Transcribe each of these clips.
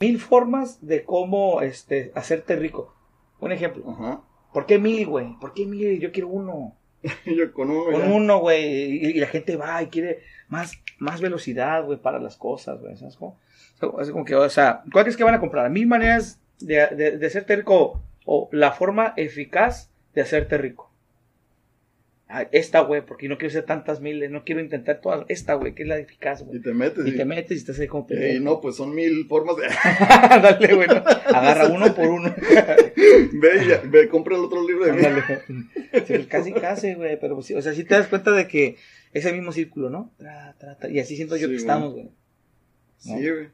mil formas de cómo este, hacerte rico. Un ejemplo. Ajá. ¿Por qué mil, güey? ¿Por qué mil? Yo quiero uno. Yo con uno. Con uno, güey. Y, la gente va y quiere más, más velocidad, güey, para las cosas, güey. ¿Sabes cómo? Es como que, o sea, ¿cuál crees que van a comprar? Mil maneras de, de, de hacerte rico o la forma eficaz de hacerte rico. Esta, güey, porque no quiero hacer tantas miles, no quiero intentar todas. Esta, güey, que es la eficaz, Y güey. te metes. Y te metes y estás ahí como Y pendejo. no, pues son mil formas de. Dale, güey. no. Agarra uno por uno. ve, y ya- ve, compra el otro libro de mí. Sí, pues casi, casi, güey. Pero sí, o sea, sí te das cuenta de que es el mismo círculo, ¿no? Tra, tra, tra, y así siento yo Sí, que estamos, güey. Sí, güey.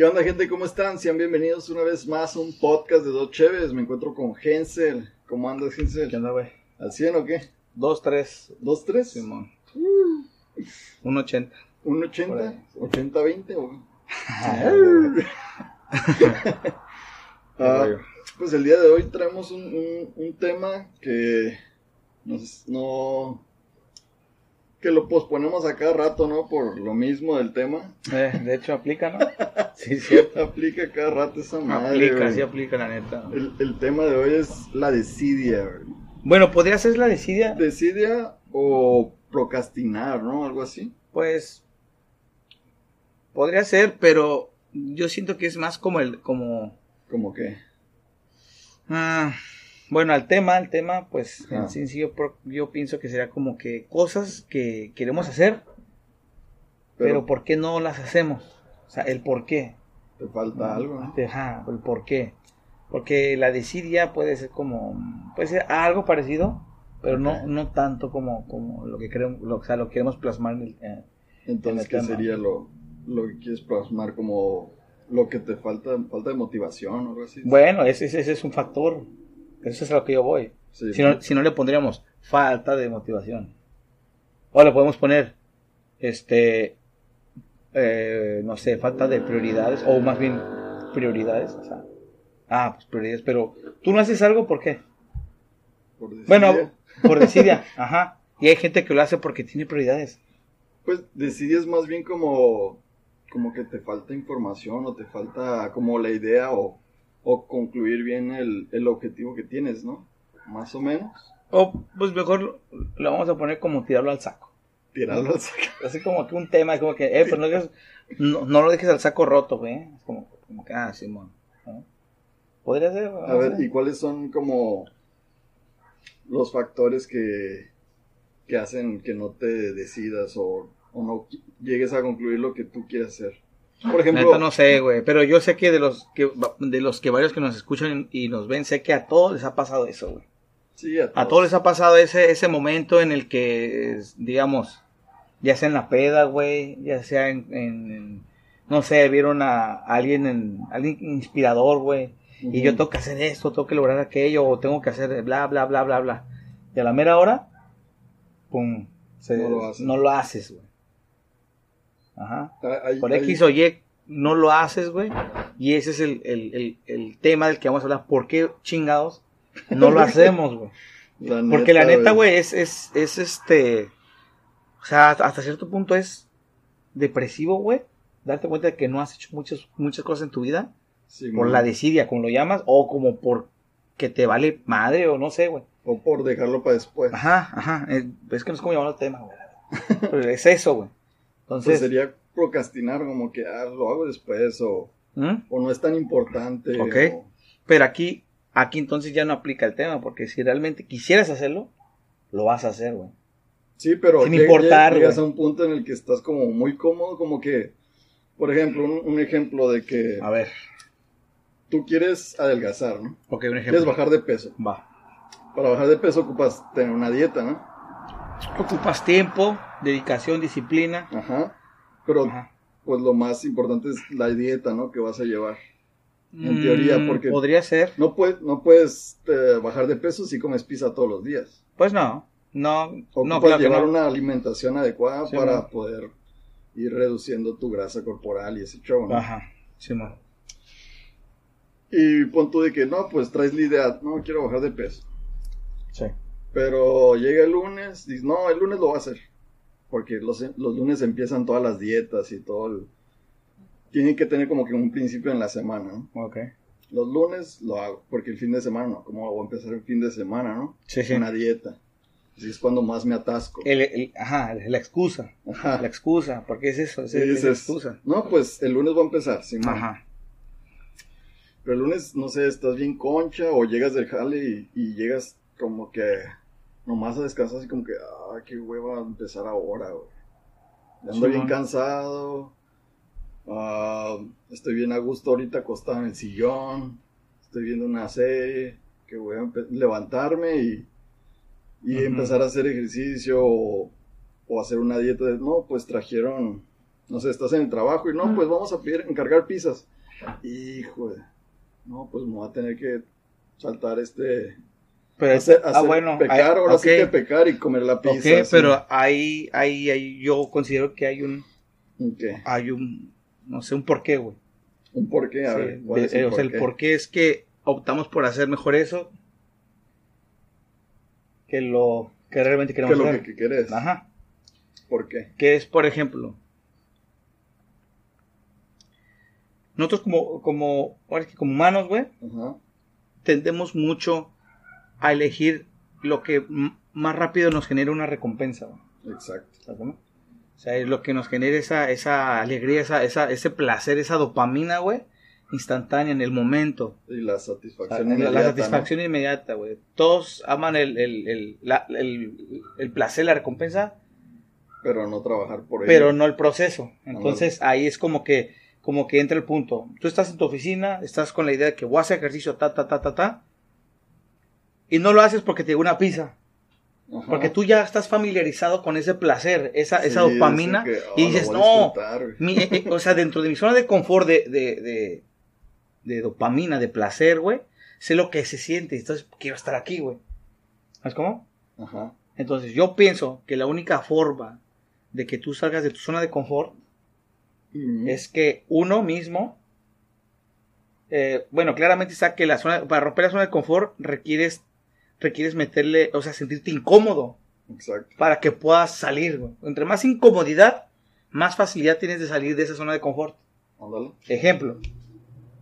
¿Qué onda, gente? ¿Cómo están? Sean bienvenidos una vez más a un podcast de Dos Cheves. Me encuentro con Hensel. ¿Cómo andas, Hensel? ¿Qué onda, güey? ¿Al 100 o qué? Dos, tres. ¿Dos, tres? Simón. Un ochenta. ¿Un Por 80? ahí. ¿80, 20? O... Ah, pues el día de hoy traemos un, un- un tema que nos, no que lo posponemos a cada rato, ¿no? Por lo mismo del tema. Eh, de hecho, aplica, ¿no? Sí. Aplica cada rato esa madre. Aplica, güey. sí aplica, la neta. el, el tema de hoy es la desidia, güey. Bueno, podría ser la desidia, Desidia o procrastinar, ¿no? Algo así. pues. Podría ser, pero yo siento que es más como el. como Como que. Ah, bueno, al tema, al tema, pues en sí, sí, yo, yo pienso que sería como que cosas que queremos hacer, pero, Pero, ¿por qué no las hacemos? O sea, el por qué. te falta algo, ¿no? Ajá, el por qué. Porque la desidia puede ser como, puede ser algo parecido, pero no, no tanto como, como lo que queremos, lo, o sea, lo que queremos plasmar en el, eh, Entonces, el ¿qué tema. sería lo, lo que quieres plasmar como lo que te falta, falta de motivación o algo así? Bueno, ese, ese, ese es un factor. Eso es a lo que yo voy. Sí, Si no, si no le pondríamos falta de motivación. O le podemos poner, este, eh, no sé, falta de prioridades, o más bien prioridades. O sea, ah, pues prioridades, pero tú no haces algo, ¿por qué? por desidia. Bueno, por desidia, ajá. Y hay gente que lo hace porque tiene prioridades. Pues decides más bien como, como que te falta información o te falta como la idea o, o concluir bien el, el objetivo que tienes, ¿no? Más o menos. O pues mejor lo, lo vamos a poner como tirarlo al saco. Tirarlo al saco. Así como que un tema, como que, eh, pues no, dejes- no, no lo dejes al saco roto, güey. Es como, como que, ah, Simón. ¿no? Podría ser. A ver, ¿y cuáles son como los factores que, que hacen que no te decidas o, o no llegues a concluir lo que tú quieres hacer? Por ejemplo, Neta no sé, güey, pero yo sé que de los que de los que varios que nos escuchan y nos ven, sé que a todos les ha pasado eso, güey. Sí, a A todos les ha pasado ese ese momento en el que digamos, ya sea en la peda, güey, ya sea en, en- en- no sé, vieron a alguien en alguien inspirador, güey, y yo tengo que hacer esto, tengo que lograr aquello o tengo que hacer bla bla bla bla bla. Y a la mera hora pum, se- No lo haces. no lo haces, güey. Ajá Hay- por X o Y no lo haces, güey. Y ese es el, el, el, el tema del que vamos a hablar. ¿Por qué chingados no lo hacemos, güey? la Porque la neta, güey, es, es, es este. O sea, hasta cierto punto es depresivo, güey. Darte cuenta de que no has hecho muchas, muchas cosas en tu vida. Sí, Por man. la desidia, como lo llamas. O como por que te vale madre, o no sé, güey. O por dejarlo para después. Ajá, ajá. eh, Es que no es como llamar el tema, güey. Pero es eso, güey. Pues Entonces. sería procrastinar como que ah, lo hago después o, ¿Mm? o no es tan importante. Ok. o- Pero aquí, aquí entonces ya no aplica el tema, porque si realmente quisieras hacerlo, lo vas a hacer, güey. Sí, pero Sin lleg- importar, llegas a un punto en el que estás como muy cómodo, como que, por ejemplo, un, un ejemplo de que A ver, tú quieres adelgazar, ¿no? ok, un Quieres ejemplo. bajar de peso. Va. Para bajar de peso ocupas tener una dieta, ¿no? Ocupas tiempo, dedicación, disciplina. Ajá. Pero Ajá. pues lo más importante es la dieta, ¿no? Que vas a llevar. En teoría, Mm, porque- Podría ser. No, puedes no puedes eh, bajar de peso si comes pizza todos los días. Pues no. No, Ocupas no, claro que llevar no. una alimentación adecuada Sí, para man. poder ir reduciendo tu grasa corporal y ese show, ¿no? Ajá, Simón. Y pon tú de que, no, pues traes la idea, no, quiero bajar de peso. Sí. Pero llega el lunes, dices, no, el lunes lo voy a hacer. Porque los, los lunes empiezan todas las dietas y todo el... Tienen que tener como que un principio en la semana, ¿no? Ok. Los lunes lo hago, porque el fin de semana no. ¿Cómo voy a empezar el fin de semana, no? Sí, sí. Una dieta. Así es cuando más me atasco. El, el- ajá, la excusa. Ajá. La excusa. ¿Por qué es eso? Es, es la excusa. No, pues el lunes voy a empezar, sí, Ajá. Pero el lunes, no sé, estás bien concha o llegas del jale y, y llegas como que nomás a descansar así como que, ah, qué hueva empezar ahora, güey. Ya Ando Sí, bien cansado. Ah, estoy bien a gusto ahorita acostado en el sillón. Estoy viendo una serie. Que voy a levantarme y, y empezar a hacer ejercicio o, o hacer una dieta. No, pues trajeron, no sé, estás en el trabajo y no, pues vamos a pedir, encargar pizzas. Hijo no, pues me voy a tener que saltar este. Pero, hacer, ah, hacer- bueno. pecar, ahí- ahora sí que pecar y comer la pizza. Ok, pero ahí, ahí, ahí yo considero que hay un, hay un, no sé, un porqué, güey. ¿Un por qué? A Sí, ver, ¿cuál de- es el eh, o sea, el porqué? porqué es que optamos por hacer mejor eso que lo que realmente ¿Qué queremos es lo hacer. que, que querés? Ajá. ¿Por qué? Que es, por ejemplo, nosotros como, como, ahora que como humanos, güey, tendemos mucho a elegir lo que más rápido nos genera una recompensa, güey. Exacto. O sea, es lo que nos genera esa, esa alegría, esa, esa, ese placer, esa dopamina, güey, instantánea en el momento. Y la satisfacción la, inmediata, la satisfacción inmediata, güey. Todos aman el, el, el, la- el- el placer, la recompensa, ¿no? Pero no trabajar por ello. pero no el proceso. Entonces ahí es como que, como que entra el punto. Tú estás en tu oficina, estás con la idea de que voy a hacer ejercicio, ta, ta, ta, ta, ta. Y no lo haces porque te llegó una pizza. Ajá. Porque tú ya estás familiarizado con ese placer, esa, esa dopamina. que, oh, y dices, no, disfrutar, güey". mi- eh, eh, o sea, dentro de mi zona de confort, de, de, de, de dopamina, de placer, güey, sé lo que se siente. Entonces quiero estar aquí, güey. ¿Sabes cómo? Ajá. Entonces yo pienso que la única forma de que tú salgas de tu zona de confort es que uno mismo, eh, bueno, claramente está que la zona, para romper la zona de confort requieres, requieres meterle, o sea, sentirte incómodo Exacto. para que puedas salir, güey. Entre más incomodidad, más facilidad tienes de salir de esa zona de confort. Ándale. Ejemplo,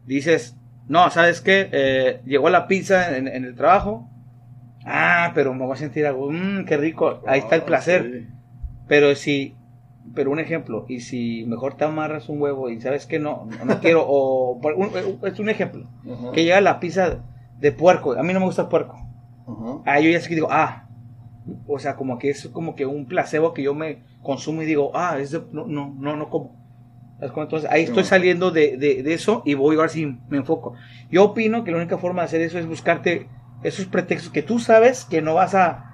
dices, no, ¿sabes qué? Eh, llegó la pizza en, en el trabajo. Ah, pero me voy a sentir algo, mmm, qué rico, ahí está el Ah, placer. sí. Pero si, pero un ejemplo, y si mejor te amarras un huevo y sabes que no, no, no quiero, o un- es un ejemplo, que llega la pizza de puerco, a mí no me gusta el puerco. Ajá. Ah, yo ya sé que digo, ah, o sea, como que es como que un placebo que yo me consumo y digo, ah, es de, no, no, no, no como. Entonces ahí estoy saliendo de, de, de eso y voy a ver si me enfoco. Yo opino que la única forma de hacer eso es buscarte esos pretextos que tú sabes que no vas a,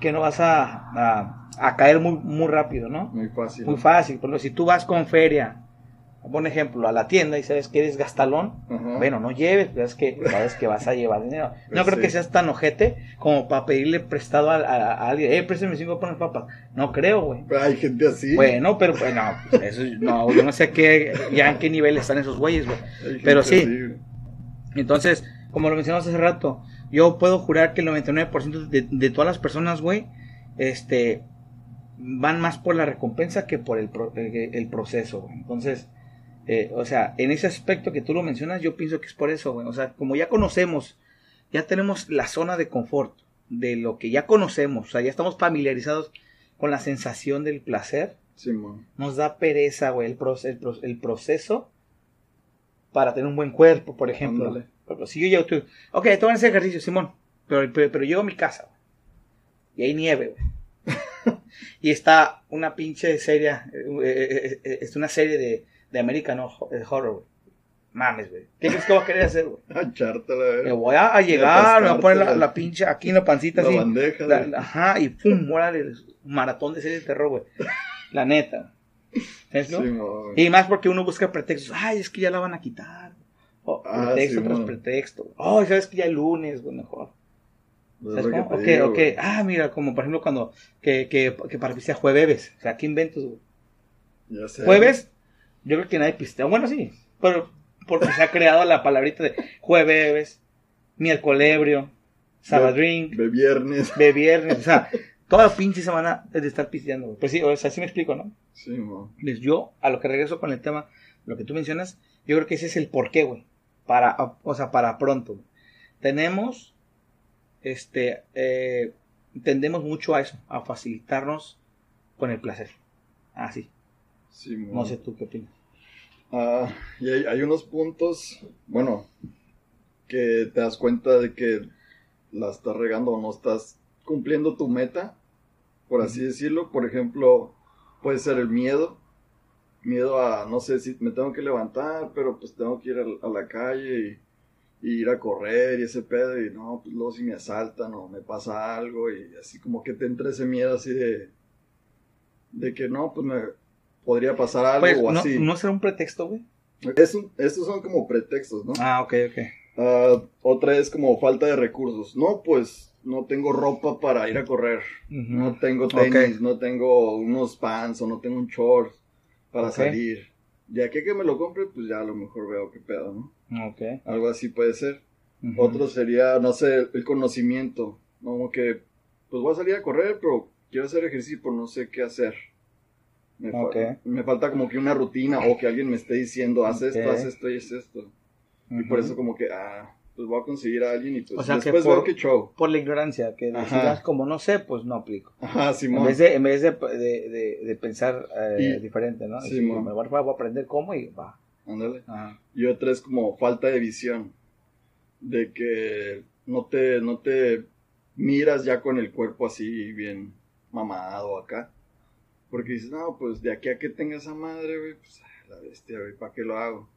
que no vas a, a, a caer muy, muy rápido, ¿no? Muy fácil. Muy fácil. Por ejemplo, si tú vas con feria, por ejemplo, a la tienda y sabes que eres gastalón, bueno, no lleves, pero es que sabes que vas a llevar dinero. No Pues creo que seas tan ojete como para pedirle prestado a, a- a alguien, eh, préstame cinco pones papas. No creo, güey. Hay gente así. Bueno, pero bueno, pues, eso, no, yo no sé qué, ya en qué nivel están esos güeyes, güey. Pero sí. así. Entonces, como lo mencionamos hace rato, yo puedo jurar que el 99% de, de todas las personas, güey, este, van más por la recompensa que por el, pro- el, el proceso, güey. Entonces, eh, o sea, en ese aspecto que tú lo mencionas, yo pienso que es por eso, güey. O sea, como ya conocemos, ya tenemos la zona de confort de lo que ya conocemos, o sea, ya estamos familiarizados con la sensación del placer, Simón. nos da pereza, güey, el, pro- el proceso para tener un buen cuerpo, por ejemplo. Ándale. Ejemplo, si yo llego tú, ok, a hacer ejercicio, Simón, pero, pero, pero llego a mi casa, güey, y hay nieve, güey. y está una pinche serie, eh, eh, es una serie de, de American Horror, güey. Mames, güey. ¿Qué crees que voy a querer hacer, güey? A echártela, Me güey. voy a, a llegar, me voy a poner la, la pinche aquí en la pancita La así. bandeja, La- güey. la- ajá, y pum, órale, maratón de serie de terror, güey. La neta. ¿Sabes, no? Güey. Y más porque uno busca pretextos. Ay, es que ya la van a quitar. O Ah, pretexto sí, tras pretexto. Ay, sabes que ya el lunes, güey, mejor. Es ¿Sabes que cómo? Ok, digo, ok. güey. Ah, mira, como por ejemplo cuando que, que, que para pistear jueves. O sea, ¿qué inventos, güey? Ya sé. Jueves, yo creo que nadie pistea. Bueno, sí, pero porque se ha creado la palabrita de jueves, miércolebrio, sabadrink, De viernes. de viernes, o sea, toda la pinche semana es de estar pisteando, güey. Pues sí, o sea, así me explico, ¿no? Sí, mo. Pues yo, a lo que regreso con el tema, lo que tú mencionas, yo creo que ese es el porqué, güey. Para, o sea, para pronto. güey. Tenemos, este, eh, tendemos mucho a eso, a facilitarnos con el placer. Así. Sí. No sé tú qué opinas. Ah, y hay, hay unos puntos, bueno, que te das cuenta de que la estás regando o no estás cumpliendo tu meta, por así decirlo. Por ejemplo, puede ser el miedo. Miedo a, no sé si me tengo que levantar, pero pues tengo que ir a, a la calle y, y ir a correr y ese pedo. Y no, pues luego si me asaltan o me pasa algo y así como que te entra ese miedo así de, de que no, pues me podría pasar algo Pues, o no, así. no será un pretexto, güey. Es un- estos son como pretextos, ¿no? Ah, ok, ok. Ah, otra es como falta de recursos. No, pues no tengo ropa para ir a correr. Ujú. No tengo tenis, Ok. no tengo unos pants o no tengo un short para Ok. salir. Ya que que me lo compre, pues ya a lo mejor veo qué pedo, ¿no? Ok. Algo así puede ser. Ujú. Otro sería, no sé, el conocimiento. ¿no? Como que, pues voy a salir a correr, pero quiero hacer ejercicio, pero no sé qué hacer. Me, fa- Ok. me falta como que una rutina o que alguien me esté diciendo, haz esto, Ok. haz esto y haz esto. Y por eso como que, ah, pues voy a conseguir a alguien y pues O sea, que después por- veo que show. Por la ignorancia, que decidas como no sé, pues no aplico. Ajá, En Simón. vez de, en vez de, de, de- de pensar eh, Y- diferente, ¿no? Decir, me voy, a- aprender cómo y va. Ándale. Y otra es como falta de visión. De que no te, no te miras ya con el cuerpo así bien mamado acá. Porque dices, no, pues de aquí a que tenga esa madre, güey, pues la bestia, güey, ¿para qué lo hago?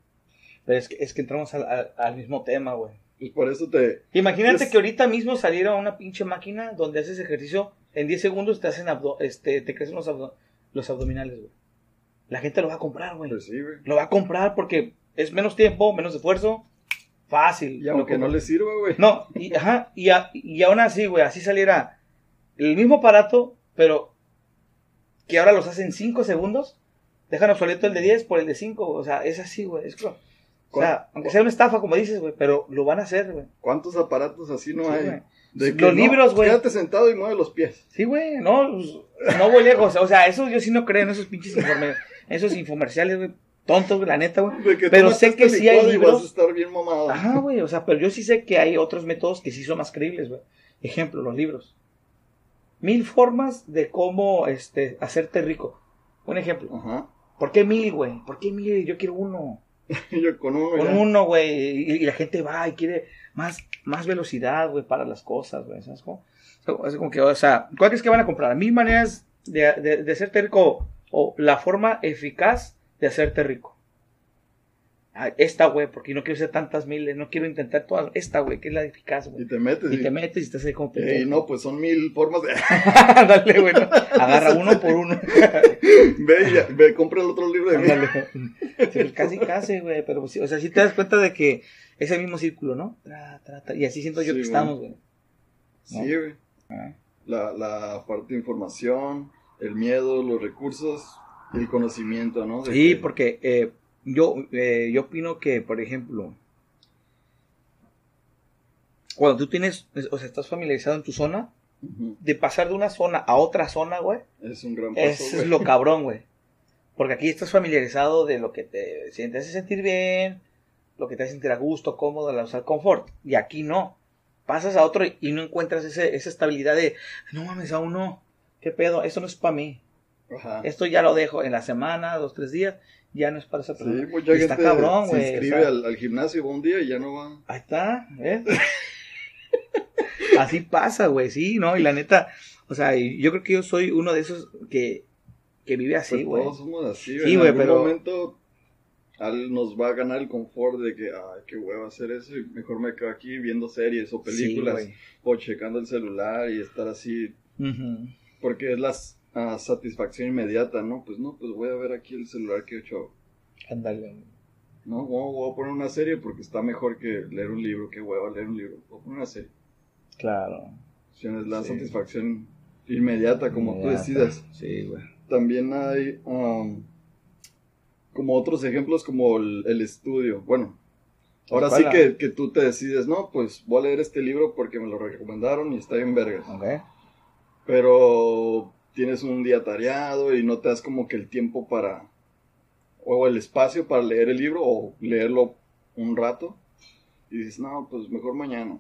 Pero es que, es que entramos al, al- al mismo tema, güey. Pues por eso te... Imagínate Es- que ahorita mismo saliera una pinche máquina donde haces ejercicio, en 10 segundos te hacen abdo- este, te crecen los, abdo- los abdominales, güey. La gente lo va a comprar, güey. Pues sí, güey. Lo va a comprar porque es menos tiempo, menos esfuerzo, fácil. Y aunque no le sirva, güey. No, y, ajá, y, a- y aún así, güey, así saliera el mismo aparato, pero que ahora los hacen 5 segundos, dejan obsoleto el de 10 por el de 5, o sea, es así, güey, es como- o sea, aunque sea una estafa, como dices, güey, pero lo van a hacer, güey. ¿Cuántos aparatos así no Sí, hay? Los no, libros, güey. Quédate sentado y mueve los pies. Sí, güey, no, pues, no voy lejos, o sea, eso yo sí no creo en esos pinches informe, esos infomerciales, güey, tontos, la neta, güey. Pero sé que sí hay libros. vas a estar bien mamado. Ajá, güey, o sea, pero yo sí sé que hay otros métodos que sí son más creíbles, güey. Ejemplo, los libros. Mil formas de cómo este, hacerte rico. Un ejemplo. Ajá. ¿Por qué mil, güey? ¿Por qué mil? Yo quiero uno. Yo con uno Con ya. uno, güey. Y, y la gente va y quiere más, más velocidad, güey, para las cosas, güey. ¿Sabes cómo? Es como que, o sea, ¿cuál es que van a comprar? Mil maneras de, de, de hacerte rico o la forma eficaz de hacerte rico. Ah, Esta, güey, porque no quiero hacer tantas miles, no quiero intentar todas. Esta, güey, que es la eficaz, Y güey. te metes. Y te metes y estás ahí como... Ey, no, pues son mil formas de... Dale, güey, ¿no? Agarra uno por uno. ve, y ya- ve, compra el otro libro de mí. Sí, casi, casi, güey. Pero, sí, o sea, sí te das cuenta de que es el mismo círculo, ¿no? Tra, tra, tra, y así siento yo Sí, que estamos, güey. Sí, güey. Ah. La, la parte de información, el miedo, los recursos y el conocimiento, ¿no? De Sí, que- porque eh, yo, eh, yo opino que, por ejemplo, cuando tú tienes, o sea, estás familiarizado en tu zona, de pasar de una zona a otra zona, güey, Es un gran paso, es lo cabrón, güey. Porque aquí estás familiarizado de lo que te, si te hace sentir bien, lo que te hace sentir a gusto, cómodo, al usar confort. Y aquí no. Pasas a otro y, y no encuentras ese, esa estabilidad de, no mames, aún no. ¿Qué pedo? Esto no es para mí. Ajá. Esto ya lo dejo en la semana, dos, tres días. Ya no es para esa Sí, persona. mucha Y está gente cabrón, se güey, inscribe al, al gimnasio un día y ya no va. Ahí está, ¿ves? Así pasa, güey, sí, ¿no? Y la neta, o sea, yo creo que yo soy uno de esos que, que vive así, Pues güey. todos somos así, Sí, En güey, algún pero- momento al- nos va a ganar el confort de que, ay, qué huevo hacer eso y mejor me quedo aquí viendo series o películas Sí, o checando el celular y estar así güey. Porque es la ah, satisfacción inmediata, ¿no? Pues no, pues voy a ver aquí el celular que he hecho. Ándale. No, voy, voy a poner una serie porque está mejor que leer un libro, que huevo leer un libro. Voy a poner una serie. Claro. Sea, es la Sí. satisfacción inmediata, como tú Inmediata. decidas. Sí, güey. También hay um, como otros ejemplos como el, el estudio. Bueno, ahora sí que, que tú te decides, no, pues voy a leer este libro porque me lo recomendaron y está bien vergas. Ok. Pero tienes un día tareado y no te das como que el tiempo para, o el espacio para leer el libro o leerlo un rato. Y dices, no, pues mejor mañana.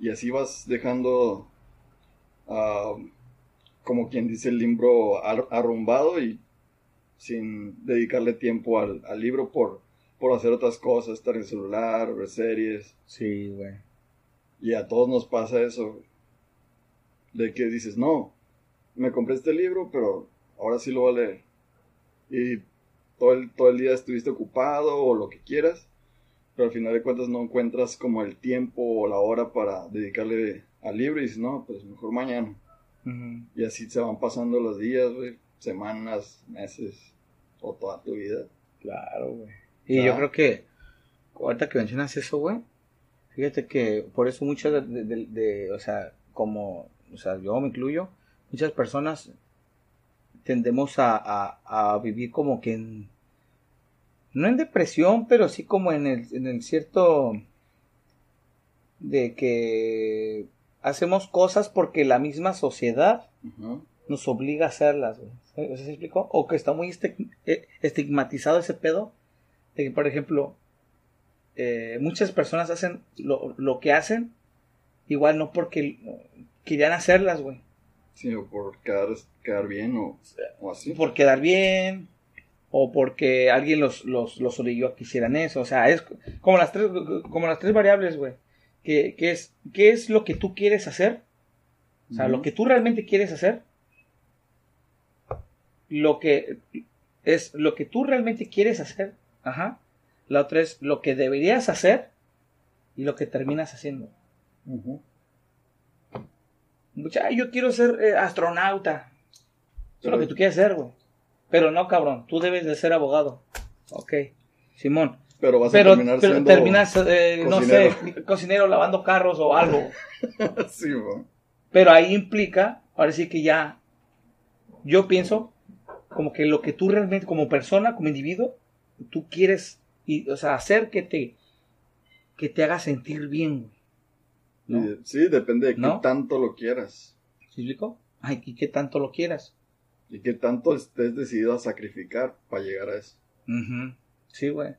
Y así vas dejando, ah, como quien dice, el libro ar- arrumbado y sin dedicarle tiempo al, al libro por, por hacer otras cosas, estar en el celular, ver series. Sí, güey. Y a todos nos pasa eso. De que dices, no, me compré este libro, pero ahora sí lo voy a leer. Y todo el, todo el día estuviste ocupado o lo que quieras, pero al final de cuentas no encuentras como el tiempo o la hora para dedicarle al libro y dices, no, pues mejor mañana. Y así se van pasando los días, güey, semanas, meses o toda tu vida. Claro, güey. Y yo creo que, ahorita que mencionas eso, güey, fíjate que por eso muchas de, de- de- de- o sea, como, o sea, yo me incluyo, muchas personas tendemos a, a, a vivir como que en, no en depresión, pero sí como en el, en el cierto de que hacemos cosas porque la misma sociedad nos obliga a hacerlas, güey. ¿Sí- ¿Sí se explicó? O que está muy eh, estigmatizado ese pedo. De que, por ejemplo, eh, muchas personas hacen lo, lo que hacen, igual no porque querían hacerlas, güey. Sí, o por quedar, quedar bien o, o así. Por quedar bien, o porque alguien los, los, los orilló a que hicieran eso. O sea, es como las tres, como las tres variables, güey. Que, que es, ¿Qué es lo que tú quieres hacer? O sea, lo que tú realmente quieres hacer. Lo que es lo que tú realmente quieres hacer. Ajá. La otra es lo que deberías hacer y lo que terminas haciendo. Mucha, "Ay, yo quiero ser eh, astronauta. Eso es lo que tú quieres ser, güey. Pero no, cabrón. Tú debes de ser abogado. Ok. Simón. Pero vas Pero, a terminar pero siendo... terminas, eh, no sé, cocinero lavando carros o algo. sí, güey. Pero ahí implica, ahora sí que ya, yo pienso como que lo que tú realmente, como persona, como individuo, tú quieres, y, o sea, hacer que te, que te haga sentir bien. güey. Sí, depende de qué tanto lo quieras. ¿Sí explico? Ay, y que tanto lo quieras. Y qué tanto estés decidido a sacrificar para llegar a eso. Ujú. Sí, güey,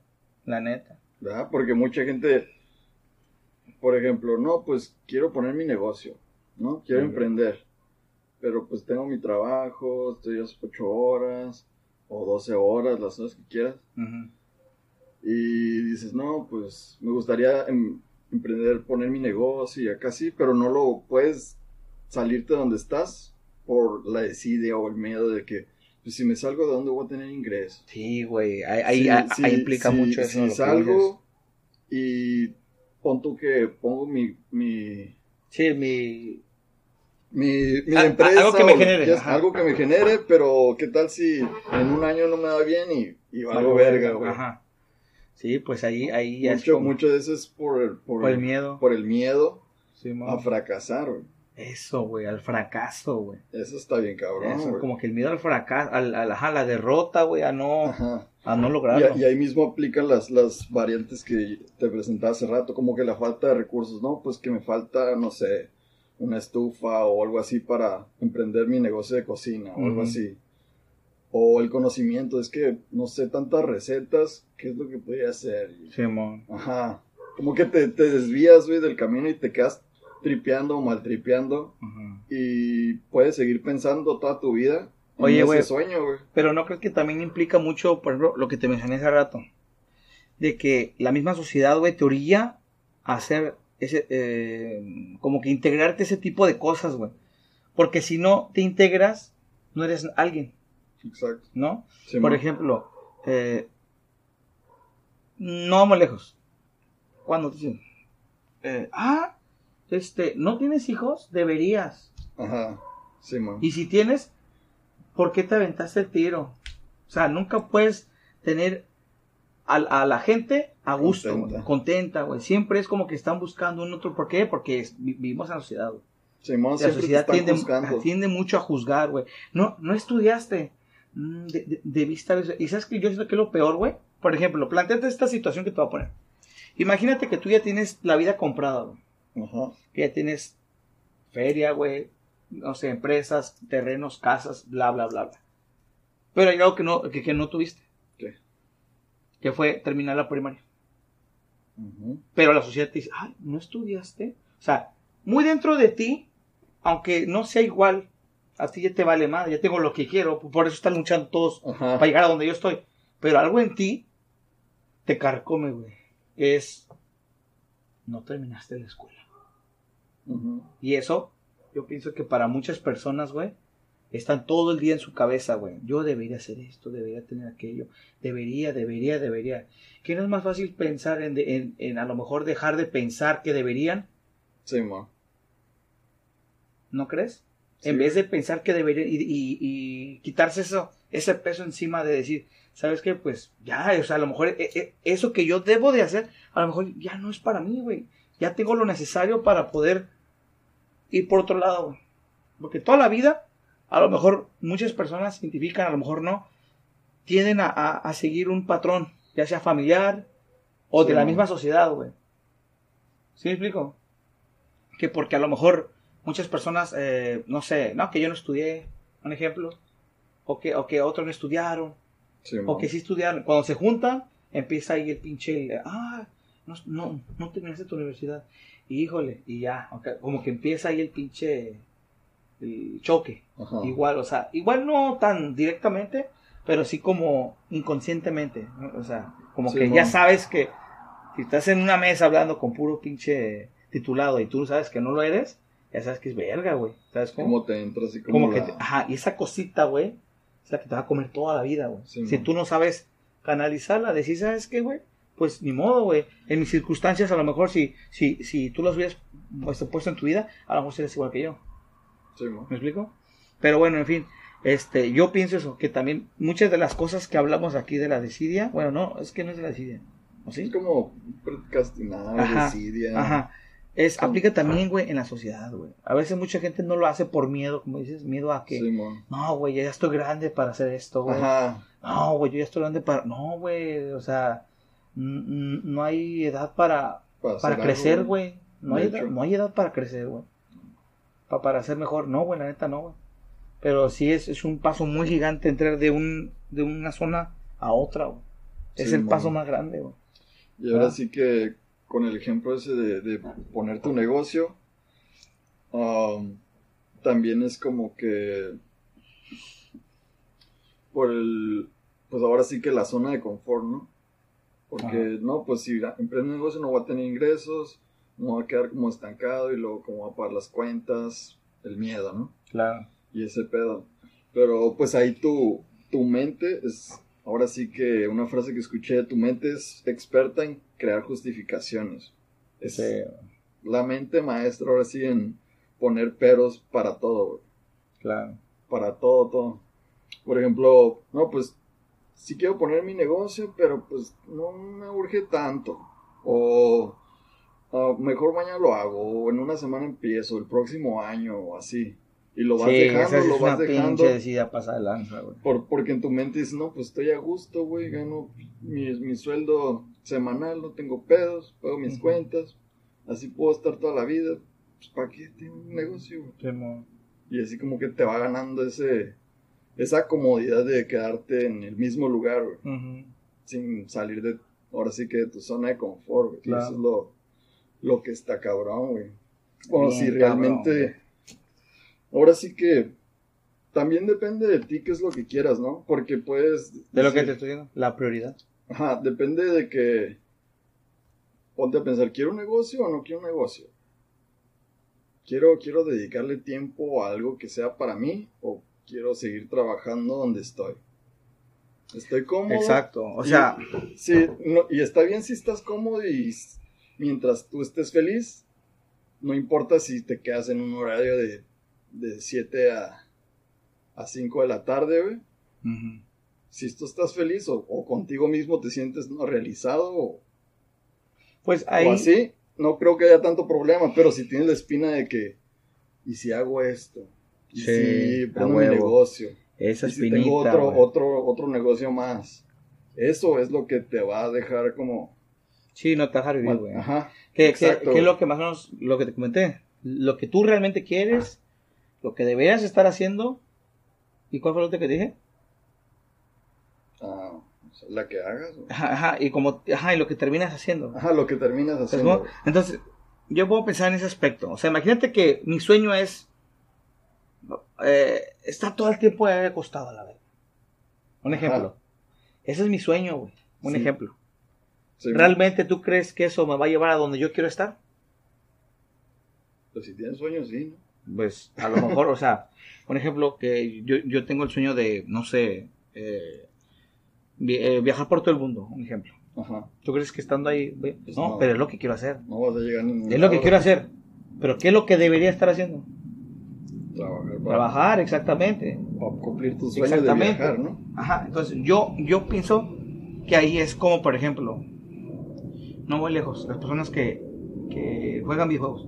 la neta. ¿Verdad? Porque mucha gente, por ejemplo, no, pues quiero poner mi negocio, ¿no? Quiero emprender. Pero pues tengo mi trabajo, estoy a 8 horas o 12 horas, las horas que quieras. Y dices, no, pues me gustaría em- emprender, poner mi negocio y acá sí, pero no lo puedes salirte de donde estás por la desidia o el miedo de que, pues si me salgo de dónde voy a tener ingresos. Sí, güey, ahí, ahí, Sí, ahí sí, implica sí, mucho eso. Si salgo y pon tú que pongo mi, mi, Sí, mi... mi, mi A- empresa. algo que me genere, algo que me genere, pero ¿qué tal si en un año no me da bien y, y valgo verga, güey? Ajá. Sí, pues ahí, ahí ya es Mucho, como- mucho de eso es por el, por, por el miedo. por el miedo a fracasar, güey. Eso, güey, al fracaso, güey. Eso está bien cabrón, Eso, como que el miedo al fracaso, al, al- ajá, la derrota, güey, a no, Ajá. a no lograrlo. y ahí mismo aplican las, las variantes que te presentaba hace rato, como que la falta de recursos, ¿no? Pues que me falta, no sé, una estufa o algo así para emprender mi negocio de cocina o algo así. O el conocimiento, es que no sé tantas recetas, ¿qué es lo que podría hacer? Simón. Ajá. Como que te, te desvías, güey, del camino y te quedas tripeando o maltripeando Ajá. y puedes seguir pensando toda tu vida en Oye, güey. sueño, güey. Pero no creo que también implica mucho, por ejemplo, lo que te mencioné hace rato, de que la misma sociedad, güey, te orilla a hacer ese, eh, como que integrarte ese tipo de cosas, güey. Porque si no te integras, no eres alguien, Exacto. ¿no? Sí, Por man. ejemplo, eh, no vamos lejos. Cuando te dicen, eh, ah, este, ¿no tienes hijos? Deberías. Ajá. Sí, man. Y si tienes, ¿por qué te aventaste el tiro? O sea, nunca puedes tener a, a la gente a gusto, Contenta. güey, contenta, güey. Siempre es como que están buscando un otro. ¿Por qué? Porque es- vi- vivimos en la sociedad, güey. Simón La sociedad tiende, tiende mucho a juzgar, güey. No, no estudiaste. Mm, de, haber- Y sabes que yo siento que es lo peor, güey. Por ejemplo, planteate esta situación que te voy a poner. Imagínate que tú ya tienes la vida comprada, güey. Que ya tienes feria, güey. No sé, empresas, terrenos, casas, bla, bla, bla, bla. Pero hay algo que no, que, que no tuviste. ¿Qué? Que fue terminar la primaria. Pero la sociedad te dice, ay, no estudiaste. O sea, muy dentro de ti, aunque no sea igual, a ti ya te vale más, ya tengo lo que quiero, por eso están luchando todos Ajá. para llegar a donde yo estoy. Pero algo en ti te carcome, güey. Que es, no terminaste la escuela. Y eso, yo pienso que para muchas personas, güey, están todo el día en su cabeza, güey. Yo debería hacer esto, debería tener aquello, debería, debería, debería. ¿Qué no es más fácil pensar en, de- en, en a lo mejor dejar de pensar que deberían? Sí, man. ¿No crees? Sí. En vez de pensar que deberían y, y- y quitarse eso, ese peso encima de decir, ¿sabes qué? Pues ya, o sea, a lo mejor e- e- eso que yo debo de hacer, a lo mejor ya no es para mí, güey. Ya tengo lo necesario para poder ir por otro lado, güey. Porque toda la vida, a lo mejor muchas personas se identifican, a lo mejor no, tienden a, a- a seguir un patrón, ya sea familiar o de la misma sociedad, güey. ¿Sí me explico? Que porque a lo mejor muchas personas, eh, no sé, no, que yo no estudié, un ejemplo, o que, o que otros no estudiaron, Sí, o que sí estudiaron. Cuando se juntan, empieza ahí el pinche, el, ah, no, no, no terminaste tu universidad. Y híjole, y ya, como que empieza ahí el pinche el choque. Ajá. Igual, o sea, igual no tan directamente, pero sí como inconscientemente. ¿no? O sea, como Sí, que ya sabes que si estás en una mesa hablando con puro pinche titulado y tú sabes que no lo eres, ya sabes que es verga, güey. ¿Sabes cómo? Como te entra así como, Como que, la- te- ajá, y esa cosita, güey, es la que te va a comer toda la vida, güey. Sí, si mon. tú no sabes canalizarla, decir, ¿sabes qué, güey? Pues ni modo, güey. En mis circunstancias, a lo mejor, si, si, si tú las hubieras pues, puesto en tu vida, a lo mejor serías igual que yo. Sí, man. ¿Me explico? Pero bueno, en fin, este, yo pienso eso, que también muchas de las cosas que hablamos aquí de la desidia, bueno, no, es que no es de la desidia, ¿o sí? Es como procrastinar, Ajá, desidia. Ajá. Es, aplica también, güey, en la sociedad, güey. A veces mucha gente no lo hace por miedo, como dices, miedo a que, Sí, no, güey, ya estoy grande para hacer esto, güey. Ajá. No, güey, yo ya estoy grande para, no, güey, o sea, no hay edad para, Para, crecer, güey. No, hay edad- no hay edad para crecer, güey. Pa- para ser mejor. No, güey, la neta no, güey. Pero sí es, es un paso muy gigante entrar de un de una zona a otra, güey. Es Sí, el paso más grande, güey. Y ahora Ah. sí que con el ejemplo ese de, de poner tu negocio, um, también es como que por el, pues ahora sí que la zona de confort, ¿no? Porque, no, pues si emprendo un negocio no voy a tener ingresos, me voy a quedar como estancado y luego como voy a pagar las cuentas, el miedo, ¿no? Claro. y ese pedo. Pero pues ahí tu, tu mente es, ahora sí que una frase que escuché, tu mente es experta en crear justificaciones. Es Sí, la mente maestra ahora sí en poner peros para todo, güey. claro. para todo, todo. Por ejemplo, no, pues sí quiero poner mi negocio, pero pues no me urge tanto. O ah, mejor mañana lo hago, o en una semana empiezo, el próximo año, o así. Y lo vas sí, dejando, lo vas una dejando. pinche decida pasada de lanza, güey. Por, porque en tu mente dices, no, pues estoy a gusto, güey, gano mi, mi sueldo semanal, no tengo pedos, pago mis cuentas, así puedo estar toda la vida. Pues, ¿para qué tengo un negocio? güey? Y así como que te va ganando ese esa comodidad de quedarte en el mismo lugar, güey, sin salir de, ahora sí que de tu zona de confort, güey. Claro. Eso es lo, lo que está cabrón, güey. Bueno, Bien si cabrón, realmente, ahora sí que también depende de ti qué es lo que quieras, ¿no? Porque puedes... De lo que decir- te estoy diciendo, la prioridad. Ajá, depende de que... Ponte a pensar, ¿quiero un negocio o no quiero un negocio? ¿Quiero, quiero dedicarle tiempo a algo que sea para mí o quiero seguir trabajando donde estoy? Estoy cómodo. Exacto. O Y- sea, Sí, no, y está bien si estás cómodo y mientras tú estés feliz, no importa si te quedas en un horario de, de 7 a, a 5 de la tarde, güey. ujú. Si tú estás feliz o, o contigo mismo te sientes no realizado o, pues o ahí. así, no creo que haya tanto problema, pero si tienes la espina de que, ¿y si hago esto? ¿Y Sí, si prendo mi negocio? Esa Y si espinita, tengo otro, otro, otro negocio más. Eso es lo que te va a dejar como... Sí, no te vas a vivir, güey. Ajá. ¿Qué, qué, Exacto, qué es lo que más o menos, lo que te comenté? Lo que tú realmente quieres, lo que deberías estar haciendo. ¿Y cuál fue lo que te dije? Ah, la que hagas. Ajá, ajá, y como, ajá, y lo que terminas haciendo. Ajá, lo que terminas ¿Sabes haciendo. Entonces, yo puedo pensar en ese aspecto. O sea, imagínate que mi sueño es eh, estar todo el tiempo acostado a la vez. Un Ajá. ejemplo. Ese es mi sueño, güey. Un Sí. ejemplo. Sí, ¿Realmente tú crees que eso me va a llevar a donde yo quiero estar? Pues si tienes sueños, sí, ¿no? Pues a lo mejor, o sea, un ejemplo que yo, yo tengo el sueño de, no sé, eh, eh, viajar por todo el mundo, un ejemplo. Ajá. ¿Tú crees que estando ahí? Pues no, no. pero es lo que quiero hacer. No vas a llegar a ningún Es lo que quiero hacer. Pero ¿qué es lo que debería estar haciendo? Trabajar para, Trabajar, exactamente. para cumplir tus sueños de Exactamente. viajar, ¿no? Ajá, entonces yo, yo pienso que ahí es como, por ejemplo, no voy lejos, las personas que, que juegan videojuegos.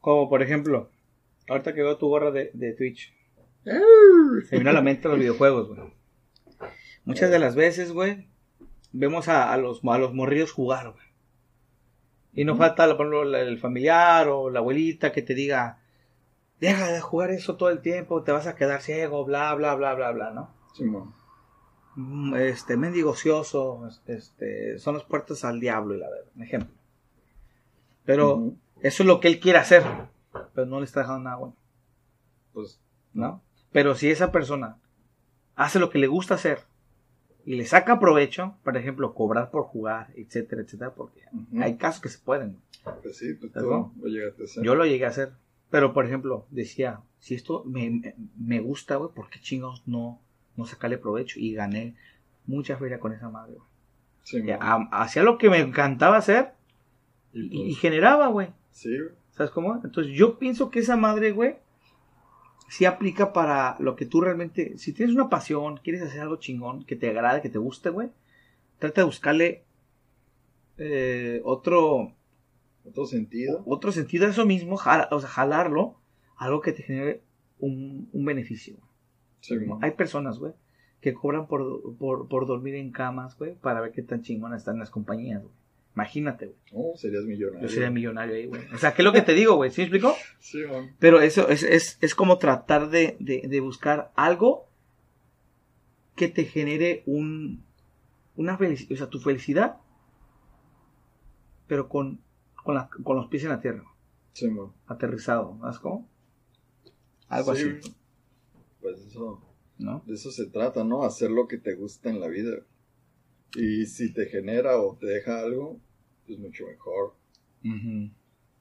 Como por ejemplo, ahorita que veo tu gorra de, de Twitch, se me viene a la mente los videojuegos, güey. Muchas de las veces, güey, vemos a, a los, a los morrillos jugar, güey. Y no falta, por ejemplo, el familiar o la abuelita que te diga, deja de jugar eso todo el tiempo, te vas a quedar ciego, bla, bla, bla, bla, bla, ¿no? Simón. Mm, Este, mendigo ocioso, este, son las puertas al diablo, y la verdad, un ejemplo. Pero. Eso es lo que él quiere hacer, pero no le está dejando nada bueno, Pues, ¿no? Pero si esa persona hace lo que le gusta hacer y le saca provecho, por ejemplo, cobrar por jugar, etcétera, etcétera, porque hay casos que se pueden. pues sí, pues ¿Sabes tú lo llegaste a hacer. Yo lo llegué a hacer. Pero, por ejemplo, decía, si esto me, me- gusta, güey, ¿por qué chingados no, no sacarle provecho? Y gané mucha feria con esa madre, güey. Hacía lo que me encantaba hacer y, y generaba, güey. Sí, güey. ¿Sabes cómo? Entonces, yo pienso que esa madre, güey, sí aplica para lo que tú realmente. Si tienes una pasión, quieres hacer algo chingón, que te agrade, que te guste, güey, trata de buscarle eh, otro, Otro sentido. otro sentido a eso mismo, jala- o sea, jalarlo, algo que te genere un, un beneficio. Hay personas, güey, que cobran por, por, por dormir en camas, güey, para ver qué tan chingonas están las compañías, güey. Imagínate, güey. Oh, serías millonario. Yo sería millonario ahí, güey. O sea, ¿qué es lo que te digo, güey? ¿Sí me explico? Simón. Pero eso es, es, es como tratar de, de, de buscar algo que te genere un, una felicidad, o sea, tu felicidad, pero con, con, la- con los pies en la tierra, Simón. aterrizado, ¿sabes cómo? Algo Sí, así, Pues eso, ¿no? de eso se trata, ¿no? Hacer lo que te gusta en la vida. Y si te genera o te deja algo, pues mucho mejor.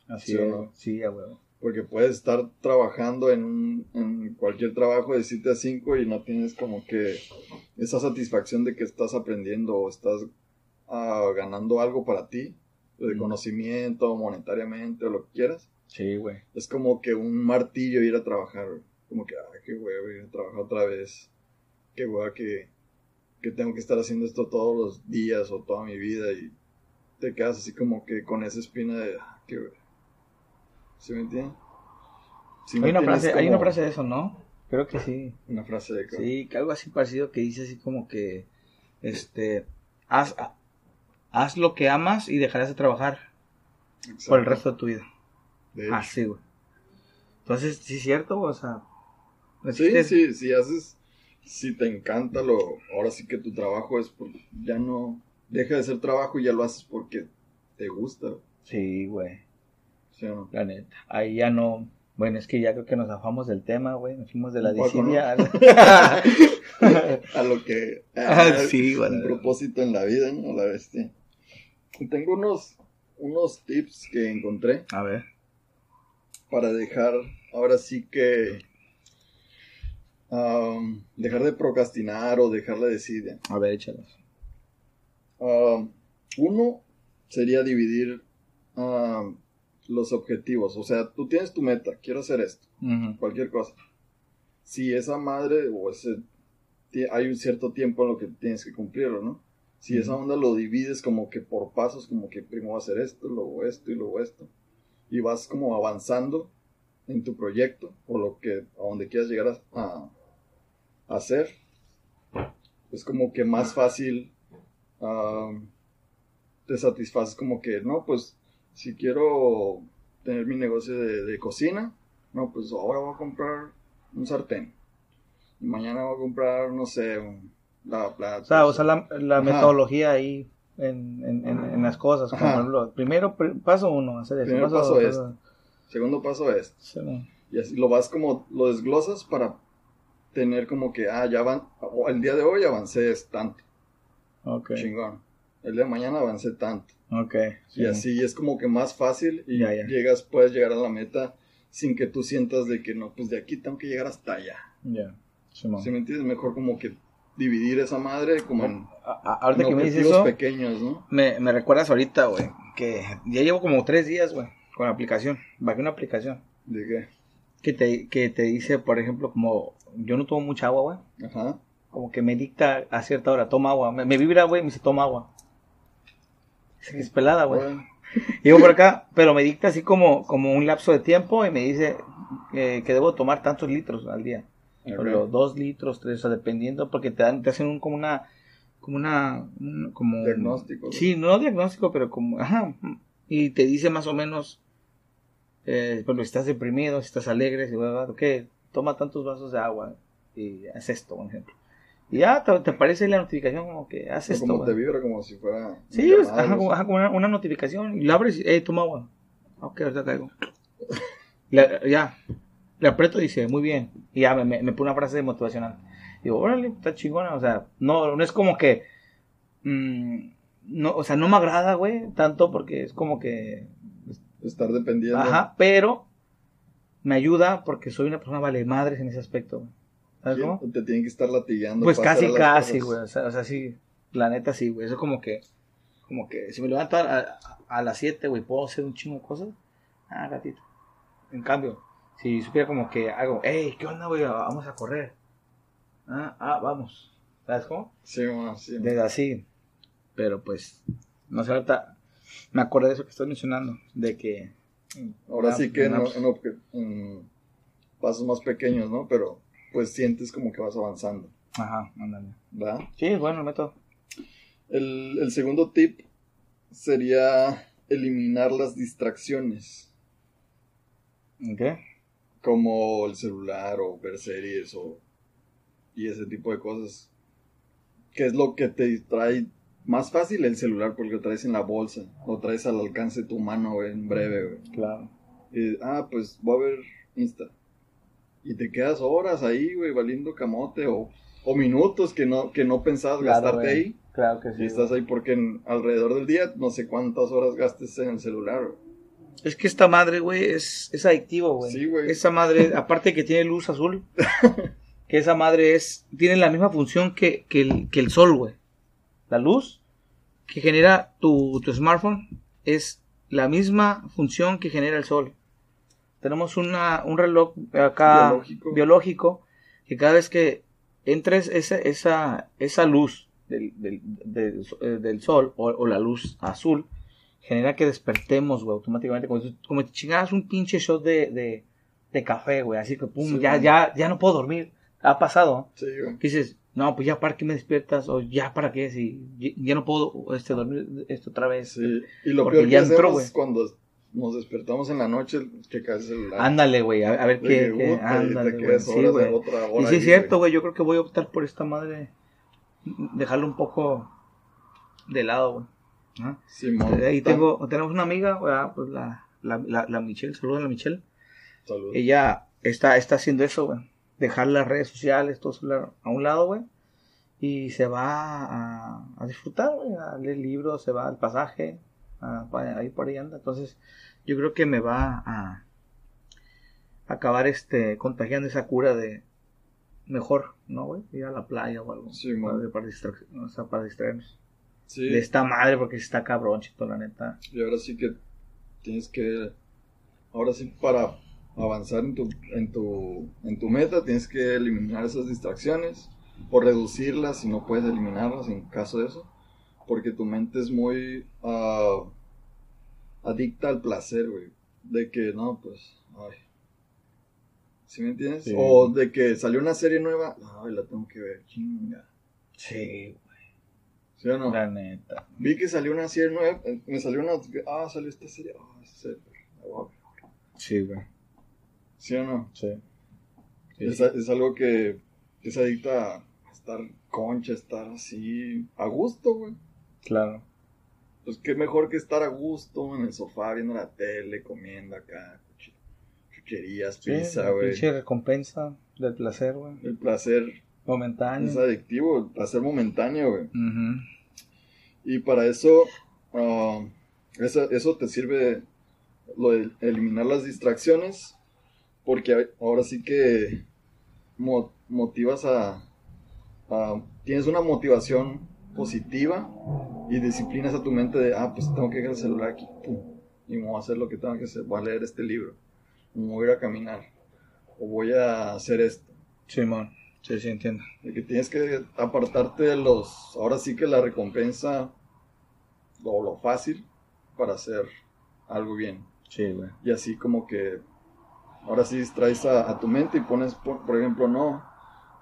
Así ¿Sí o es, no? sí, a huevo. Porque puedes estar trabajando en, un- en cualquier trabajo de 7 a 5 y no tienes como que esa satisfacción de que estás aprendiendo o estás ah, ganando algo para ti, de Mm. conocimiento, monetariamente o lo que quieras. Sí, güey. Es como que un martillo ir a trabajar, güey. Como que, ay, qué huevo ir a trabajar otra vez. Qué hueva que, que tengo que estar haciendo esto todos los días o toda mi vida y te quedas así como que con esa espina de, qué hueva. ¿Sí me entiendes? Si no hay, una frase, hay una frase de eso, ¿no? Creo que sí. Una frase de que, Sí, que algo así parecido que dice así como que, este, haz, haz lo que amas y dejarás de trabajar exacto, por el resto de tu vida. de. Así, güey. Entonces, sí es cierto, o sea. Sí, sí, si haces, si te encanta lo, ahora sí que tu trabajo es, por, ya no, deja de ser trabajo y ya lo haces porque te gusta, Sí, güey. ¿sí o no? La neta. Ahí ya no. Bueno, es que ya creo que nos zafamos del tema, güey. Nos fuimos de la desidia. a lo que Ah, sí, güey. un propósito en la vida, ¿no? La bestia. Y Tengo unos unos tips que encontré A ver. para dejar ahora sí que am, dejar de procrastinar o dejar la desidia. A ver, échalos. Am, uno sería dividir am, los objetivos, o sea, tú tienes tu meta, quiero hacer esto, cualquier cosa. Si esa madre o ese hay un cierto tiempo en lo que tienes que cumplirlo, ¿no? Si esa onda lo divides como que por pasos, como que primero va a hacer esto, luego esto y luego esto, y vas como avanzando, en tu proyecto o lo que a donde quieras llegar a hacer, es como que más fácil te satisfaces como que, no, pues si quiero tener mi negocio de, de cocina, no, pues ahora voy a comprar un sartén. Y mañana voy a comprar, no sé, un lavaplatos. O sea, usar la, la metodología ahí en, en, en, en las cosas. Como ejemplo, primero, pr- paso uno, hacer eso. Primer paso es- paso- Segundo paso es, Sí, y así lo vas como, lo desglosas para tener como que, ah, ya van, o el día de hoy avancé tanto, Ok, chingón. El día de mañana avancé tanto. ok. Y sí. así es como que más fácil y Ya, ya. llegas, puedes llegar a la meta sin que tú sientas de que no, pues de aquí tengo que llegar hasta allá. Ya, Simón. Si me entiendes, mejor como que dividir esa madre como en, A- a- Ahorita en que me dices eso, pequeños, ¿no? me, me recuerdas ahorita, güey, que ya llevo como tres días, güey, con la aplicación. Bajé una aplicación De qué, que te, que te dice, por ejemplo, como yo no tomo mucha agua, güey. ajá, Como que me dicta a cierta hora, toma agua. Me, me vibra, güey, y me dice, toma agua. Que es pelada, güey. bueno, Llego por acá, pero me dicta así como, como un lapso de tiempo y me dice eh, que debo tomar tantos litros al día. Dos litros, tres, o sea, dependiendo, porque te dan, te hacen un, como una, como una, un- como... Diagnóstico. Sí, no diagnóstico, pero como, ajá, y te dice más o menos, eh, bueno, si estás deprimido, si estás alegre, si, bla, bla, ok, toma tantos vasos de agua y haz esto, por ejemplo. Y ya te, te aparece la notificación como que O esto. como te vibra como si fuera... Sí, una es- llamada, ajá, como, así. ajá, como una, una notificación y la abres y, hey, toma agua. Ok, ahorita caigo. La- ya, le aprieto y dice, muy bien. Y ya me, me, me pone una frase motivacional. Digo, órale, está chingona. O sea, no, no es como que. mm, no, o sea, no me agrada, güey, tanto porque es como que. Estar dependiendo. Ajá, pero me ayuda porque soy una persona vale madres en ese aspecto. güey. ¿Sabes ¿Quién cómo? Te tienen que estar latigando. Pues casi, casi, güey. O sea, o sea, sí, la neta sí, güey. Eso es como que, como que si me levanto a, a- a las 7, güey, puedo hacer un chingo de cosas. Ah, ratito. En cambio, si supiera como que hago, hey, ¿qué onda, güey? Vamos a correr. Ah, ah, vamos. ¿Sabes cómo? Sí, bueno, sí. Desde así. Pero pues, no sé, ahorita me acordé de eso que estoy mencionando. De que. Ahora Ah, sí que en, pues, en obje- en pasos más pequeños, ¿no? Pero pues sientes como que vas avanzando, Ajá, ándale. ¿verdad? Sí, es bueno el método. El, el segundo tip sería eliminar las distracciones, ¿Ok? como el celular o ver series o y ese tipo de cosas. ¿Qué es lo que te distrae más fácil? El celular, porque lo traes en la bolsa, lo traes al alcance de tu mano, güey, en breve, güey. Claro. Y, ah, pues voy a ver Insta. Y te quedas horas ahí, güey, valiendo camote o, o minutos que no, que no pensabas Claro, gastarte güey. ahí. Claro que sí. Y estás ahí porque en- alrededor del día no sé cuántas horas gastes en el celular. güey. Es que esta madre, güey, es, es adictivo, güey. Sí, güey. Esa madre, aparte que tiene luz azul, que esa madre es, tiene la misma función que, que, el, que el sol, güey. La luz que genera tu, tu smartphone es la misma función que genera el sol. Tenemos una, un reloj acá Biológico. biológico que cada vez que entres esa, esa, esa luz del, del, del, eh, del sol o, o la luz azul, genera que despertemos, güey, automáticamente. Como, como si chingaras un pinche shot de, de, de café, güey. Así que, pum, Sí, ya, güey. ya, ya no puedo dormir. Ha pasado. Sí, güey. Dices, no, pues ya para qué me despiertas, o ya para qué, si ya- no puedo este, dormir esto otra vez. Sí. Y lo Porque peor que ya entró, güey. es cuando nos despertamos en la noche, checar el celular. Ándale, güey, a, a ver qué. qué- puta, y ándale, te güey. quedas Sí, horas de güey. otra hora Y sí ahí, es cierto, güey. yo creo que voy a optar por esta madre, dejarlo un poco de lado, güey. Ajá. Simón. Ahí Tan- tengo, tenemos una amiga, güey, ah, pues la, la, la, la Michelle, saludos a la Michelle. Salud. Ella está, está haciendo eso, güey. Dejar las redes sociales, todo celular a un lado, güey. Y se va a, a disfrutar, güey, a leer libros, se va al pasaje, a- pa- ahí por ahí anda. Entonces, yo creo que me va a acabar este contagiando esa cura de mejor, ¿no, güey? Ir a la playa o algo. Sí, para, para, distra- o sea, para distraernos. Sí. De esta madre, porque está cabrón, chito, la neta. Y ahora sí que tienes que, ahora sí para avanzar en tu, en tu, en tu meta, tienes que eliminar esas distracciones o reducirlas si no puedes eliminarlas en caso de eso, porque tu mente es muy ah, adicta al placer, güey, de que no, pues, ay, ¿Sí me entiendes? Sí. O de que salió una serie nueva, ay, la tengo que ver, chinga. Sí, ¿Sí o no? la neta. Vi que salió una serie nueva, eh, me salió una, ah, salió esta serie, ah, esa serie, la voy a ver. Sí, güey. ¿Sí o no? Sí. Sí, Es, es algo que que es adicta a estar concha, estar así, a gusto, güey. Claro. Pues qué mejor que estar a gusto en el sofá viendo la tele, comiendo acá, chuche- chucherías, Sí, pizza, güey. pinche recompensa del placer, güey. El placer Momentáneo. es adictivo, el placer momentáneo, güey. Y para eso, ah, eso, eso te sirve lo de eliminar las distracciones, porque ahora sí que mo- motivas a, a- Tienes una motivación positiva y disciplinas a tu mente de, ah, pues tengo que dejar el celular aquí, pum, y me voy a hacer lo que tengo que hacer, voy a leer este libro, me voy a ir a caminar, o voy a hacer esto. Simón. Sí, sí, entiendo. De que tienes que apartarte de los. Ahora sí que la recompensa o lo fácil para hacer algo bien. Sí, güey. Y así como que. Ahora sí distraes a, a tu mente y pones, por, por ejemplo, no.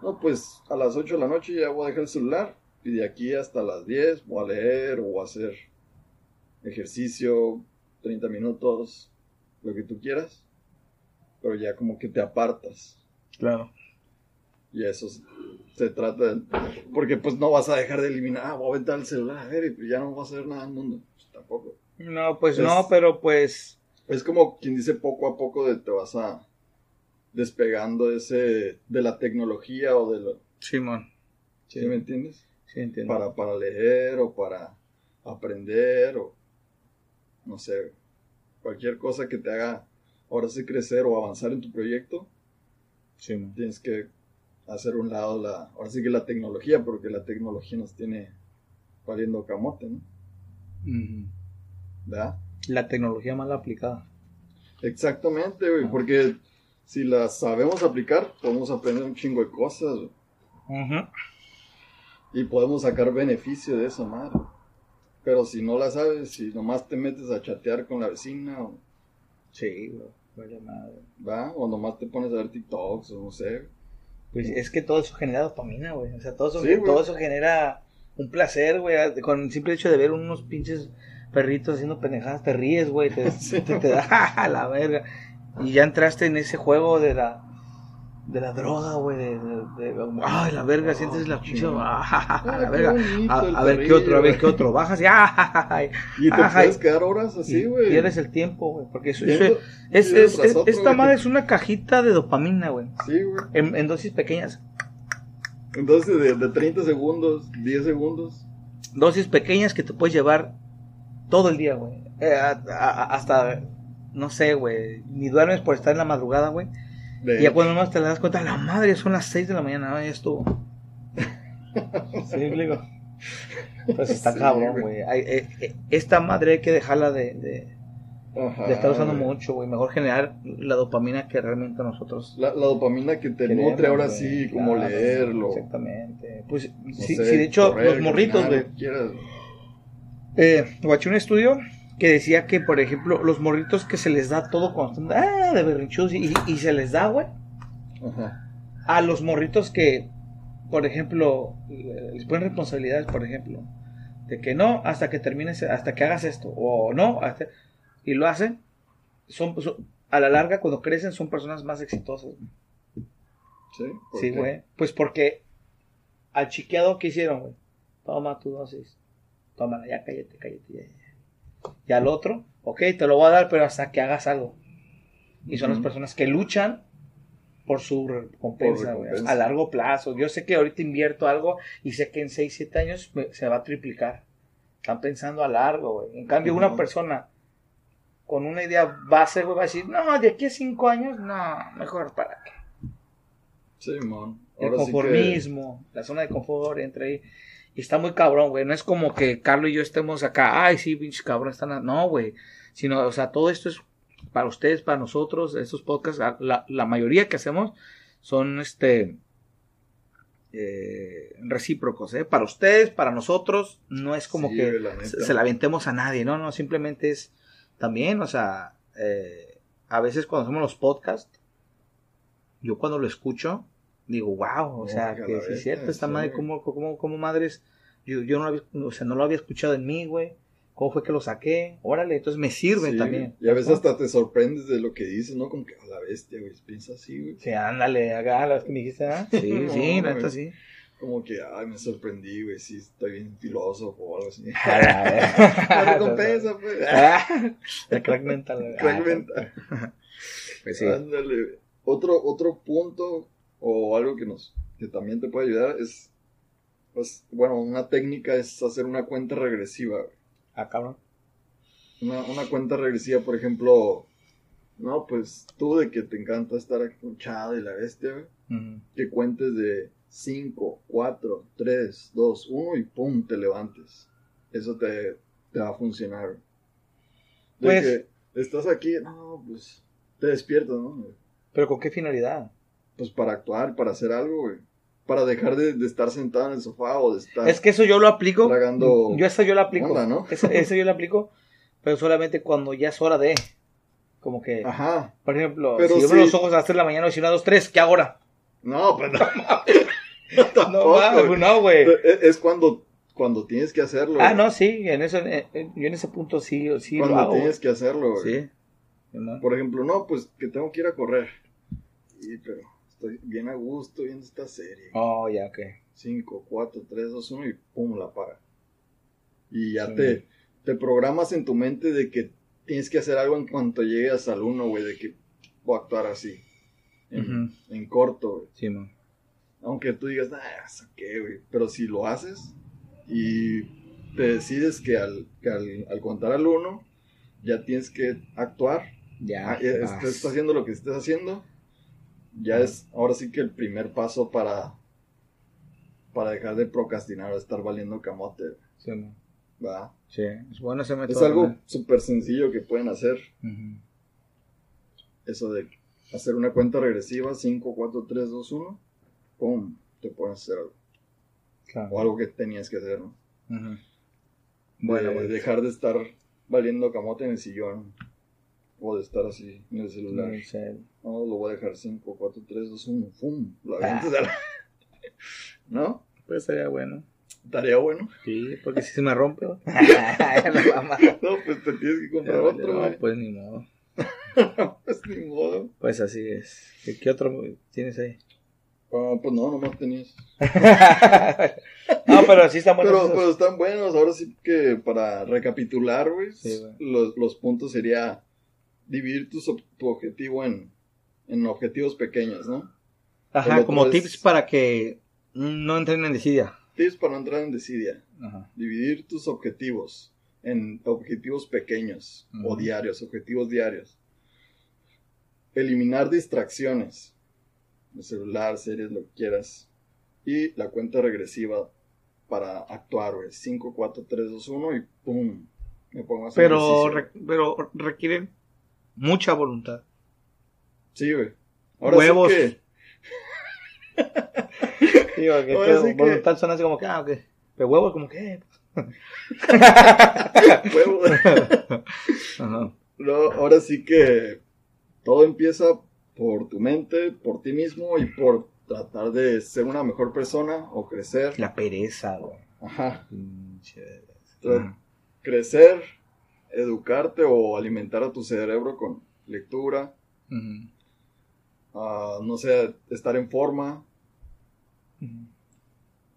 No, pues a las 8 de la noche ya voy a dejar el celular. Y de aquí hasta las 10 voy a leer o a hacer ejercicio, 30 minutos, lo que tú quieras. Pero ya como que te apartas. Claro. Y eso se- trata de... Porque pues no vas a dejar de eliminar, ah, voy a aventar el celular, a ver, y pues ya no vas a hacer nada el mundo. Pues, tampoco. No, pues Es- no, pero pues. Es como quien dice poco a poco de te vas a despegando de ese de la tecnología o de lo... Simón. ¿Sí, me entiendes? Sí, entiendo. Para, para leer o para aprender o no sé, cualquier cosa que te haga ahora sí crecer o avanzar en tu proyecto, Simón. tienes que hacer un lado la, ahora sí que la tecnología, porque la tecnología nos tiene valiendo camote, ¿no? ¿Verdad? La tecnología mal aplicada. Exactamente, güey, Ah. porque si la sabemos aplicar, podemos aprender un chingo de cosas, Ujú. Y podemos sacar beneficio de esa madre. Pero si no la sabes, si nomás te metes a chatear con la vecina, o, Sí, güey. Vale madre. ¿va? o nomás te pones a ver TikToks, o no sé. Pues es que todo eso genera dopamina, güey. O sea, todo eso, Sí, todo eso genera un placer, güey. Con el simple hecho de ver unos pinches perritos haciendo pendejadas, te ríes, güey. Te, Sí. te, te da a la verga. Y ya entraste en ese juego de la de la droga, güey. De, de, de- ay, la verga, sientes la pinche. ah, la verga. bonito A, ver qué otro, a ver qué otro. Bajas y ah, Y te Ajá, puedes quedar horas así, güey. Pierdes el tiempo, güey. Porque eso, es, video es, tras es- otro, esta madre es una cajita de dopamina, güey. Sí, güey. En, en dosis pequeñas. Entonces, de, de 30 segundos, 10 segundos. dosis pequeñas que te puedes llevar todo el día, güey. Eh, hasta, no sé, güey, ni duermes por estar en la madrugada, güey. De Y ya cuando más te das cuenta, la madre, son las 6 de la mañana, ya estuvo. sí, digo. Pues está Sí, cabrón, güey. eh, eh, Esta madre hay que dejarla de, de, Ajá, de estar usando güey. mucho, güey. Mejor generar la dopamina que realmente nosotros La, la dopamina que te queremos, nutre ahora güey. sí, como leerlo. Exactamente. Pues, no sí, sé, sí, de hecho, correr, los morritos, güey. Eh, guaché un estudio que decía que, por ejemplo, los morritos que se les da todo cuando están ah, de berrinchudos y, y se les da, güey, Ajá. a los morritos que, por ejemplo, les ponen responsabilidades, por ejemplo, de que no hasta que termines, hasta que hagas esto, o no, hasta- y lo hacen, son, son- a la larga, cuando crecen, son personas más exitosas. Sí, ¿por Sí, qué? güey. Pues porque al chiqueado que hicieron, güey. Toma tu dosis. Tómala, ya cállate, cállate. Ya. Y al otro, ok, te lo voy a dar, pero hasta que hagas algo. Y son las personas que luchan por su recompensa, Por güey, recompensa. a largo plazo. Yo sé que ahorita invierto algo y sé que en 6, 7 años me- se va a triplicar. Están pensando a largo. En cambio, una persona con una idea base, güey, va a decir, no, de aquí a 5 años, no, mejor para qué. Sí, man. El Ahora sí que- conformismo, la zona de confort, entre ahí. Y está muy cabrón, güey. No es como que Carlos y yo estemos acá, ay, sí, pinches cabrón, están. a-". No, güey. Sino, o sea, todo esto es para ustedes, para nosotros. Estos podcasts, la, la mayoría que hacemos son este. eh, recíprocos, ¿eh? Para ustedes, para nosotros, no es como Sí, que la se la aventemos a nadie, no, no, simplemente es también, o sea, eh, a veces cuando hacemos los podcasts, yo cuando lo escucho, digo, wow, o sea, que la si es cierto, esta sí. madre, como, como, como madres, yo, yo no, lo había, o sea, no lo había escuchado en mí, güey. ¿Cómo fue que lo saqué? Órale, entonces me sirven Sí, también. Y a veces hasta te sorprendes de lo que dices, ¿no? Como que a la bestia, güey. Piensa así, güey. Sí, ándale, haga las que me dijiste, ¿ah? Sí, No, sí, la güey. neta sí. Como que, ay, me sorprendí, güey. Sí, estoy bien filósofo o algo así. La la recompensa, pues. El crack mental. güey. Crack mental. Pues sí. Ándale. Otro, otro punto o algo que nos que también te puede ayudar es, pues, bueno, una técnica es hacer una cuenta regresiva. güey. Ah, cabrón. Una, una cuenta regresiva, por ejemplo, no, pues tú de que te encanta estar escuchado y la bestia, güey, que cuentes de 5, 4, 3, 2, 1 y pum, te levantes. Eso te, te va a funcionar. güey. De Pues- que estás aquí, no, pues te despiertas, ¿no? Pero ¿con qué finalidad? Pues para actuar, para hacer algo, güey. Para dejar de, de estar sentado en el sofá o de estar... Es que eso yo lo aplico. Tragando Yo eso yo lo aplico. onda, ¿no? Eso, eso yo lo aplico, pero solamente cuando ya es hora de. Como que, Ajá. por ejemplo, Pero si yo abro sí. los ojos a las 3 de la mañana y si una, dos, tres, ¿qué ahora? No, pues no. No, Tampoco, güey. no, güey. Es, es cuando, cuando tienes que hacerlo. Ah, no, sí, en eso, en- en- yo en ese punto sí, sí Cuando lo hago. tienes que hacerlo, güey. Sí. ¿no? Por ejemplo, no, pues que tengo que ir a correr. Y, pero estoy bien a gusto viendo esta serie. Oh, ya, ok. 5, 4, 3, 2, 1 y pum, la apaga. Y ya Sí. te, te programas en tu mente de que tienes que hacer algo en cuanto llegues al 1, güey, de que voy a actuar así. En, Ujú. en corto, güey. Sí, man. Aunque tú digas, ah, ¿eso qué, güey? Pero si lo haces y te decides que al, que al, al contar al 1 ya tienes que actuar, Ya. ah, ah, estés haciendo lo que estés haciendo, ya es ahora sí que el primer paso para, para dejar de procrastinar o estar valiendo camote, Sí, man. ¿va? Sí, es bueno ese método. Es algo súper sencillo que pueden hacer, eso de hacer una cuenta regresiva, 5, 4, 3, 2, 1, pum, te pones a hacer algo, Claro. o algo que tenías que hacer, ¿no? Bueno, Bueno, bueno. dejar de estar valiendo camote en el sillón. O de estar así en el celular. Sí. No, lo voy a dejar 5, 4, 3, 2, 1. ¡Fum! Lo Ah. avientas a la- ¿No? Pues sería bueno. Tarea bueno. Sí, porque si se me rompe. ¿no? Pues te tienes que comprar Ya, otro, no, pues ni modo. Pues ni modo. Pues así es. ¿Qué, qué otro tienes ahí? Ah, pues no, nomás tenías. no, pero sí están buenos. Pero, esos. pero están buenos. Ahora sí que para recapitular, güey, Sí, los, los puntos sería dividir tu, tu objetivo en, en objetivos pequeños, ¿no? Ajá, como es- tips para que no entren en desidia. Tips para no entrar en desidia. Ajá. Dividir tus objetivos en objetivos pequeños o Ujú. diarios, objetivos diarios. Eliminar distracciones. El celular, series, lo que quieras. Y la cuenta regresiva para actuar, güey. 5, 4, 3, 2, 1 y ¡pum! Me pongo a hacer Pero, re- pero requieren mucha voluntad. Sí, güey. Ahora Huevos. sí que... Sí, Ahora que sí que- voluntad suena así como que, ah, ok. Pero huevos como que. huevos. Ajá. No, ahora sí que todo empieza por tu mente, por ti mismo y por tratar de ser una mejor persona o crecer. La pereza, güey. Ajá. Crecer, educarte o alimentar a tu cerebro con lectura, Ujú. Ah, no sé, estar en forma.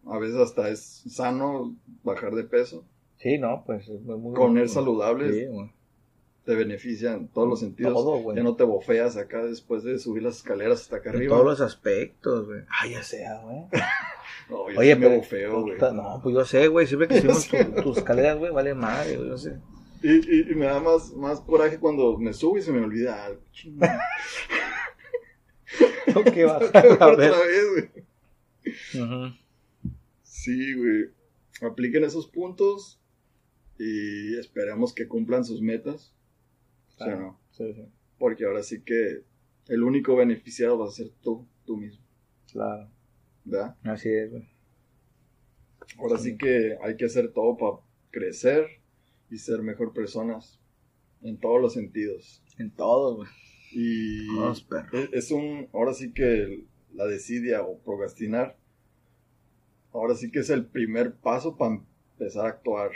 A veces hasta es sano bajar de peso. Sí, no, pues es muy, Comer saludable Sí, güey. te beneficia en todos los sentidos. Todo, güey. ya no te bofeas acá después de subir las escaleras hasta acá En arriba. todos los aspectos, güey. Ah, ya sea, güey. No, yo Oye, sí me bofeo, güey. No, pues yo sé, güey. Siempre que subimos tu- tus escaleras, güey, vale madre, güey. Yo sé. Y, y- y me da más, más coraje cuando me subo y se me olvida algo. Tengo que bajar a otra ver. vez, güey. Sí, güey. Apliquen esos puntos y esperemos que cumplan sus metas. ¿Sí o Claro. no? Sí, sí. Porque ahora sí que el único beneficiado va a ser tú, tú mismo. Claro. ¿Verdad? Así es, güey. Ahora sí que hay que hacer todo para crecer y ser mejor personas en todos los sentidos. En todo, güey. Y Vamos, perro. es, un, ahora sí que la desidia o procrastinar, ahora sí que es el primer paso para empezar a actuar.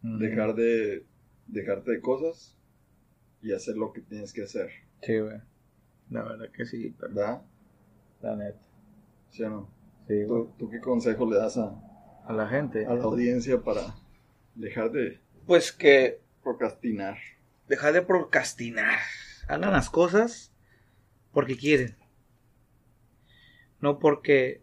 Dejar de, dejarte de cosas y hacer lo que tienes que hacer, Sí, güey. La verdad que sí, pero ¿verdad? la neta. ¿Sí o no? Sí. ¿Tú, tú qué consejo le das a, A la gente. a la audiencia para dejar de Pues que procrastinar? Dejar de procrastinar. Hagan las cosas porque quieren. No porque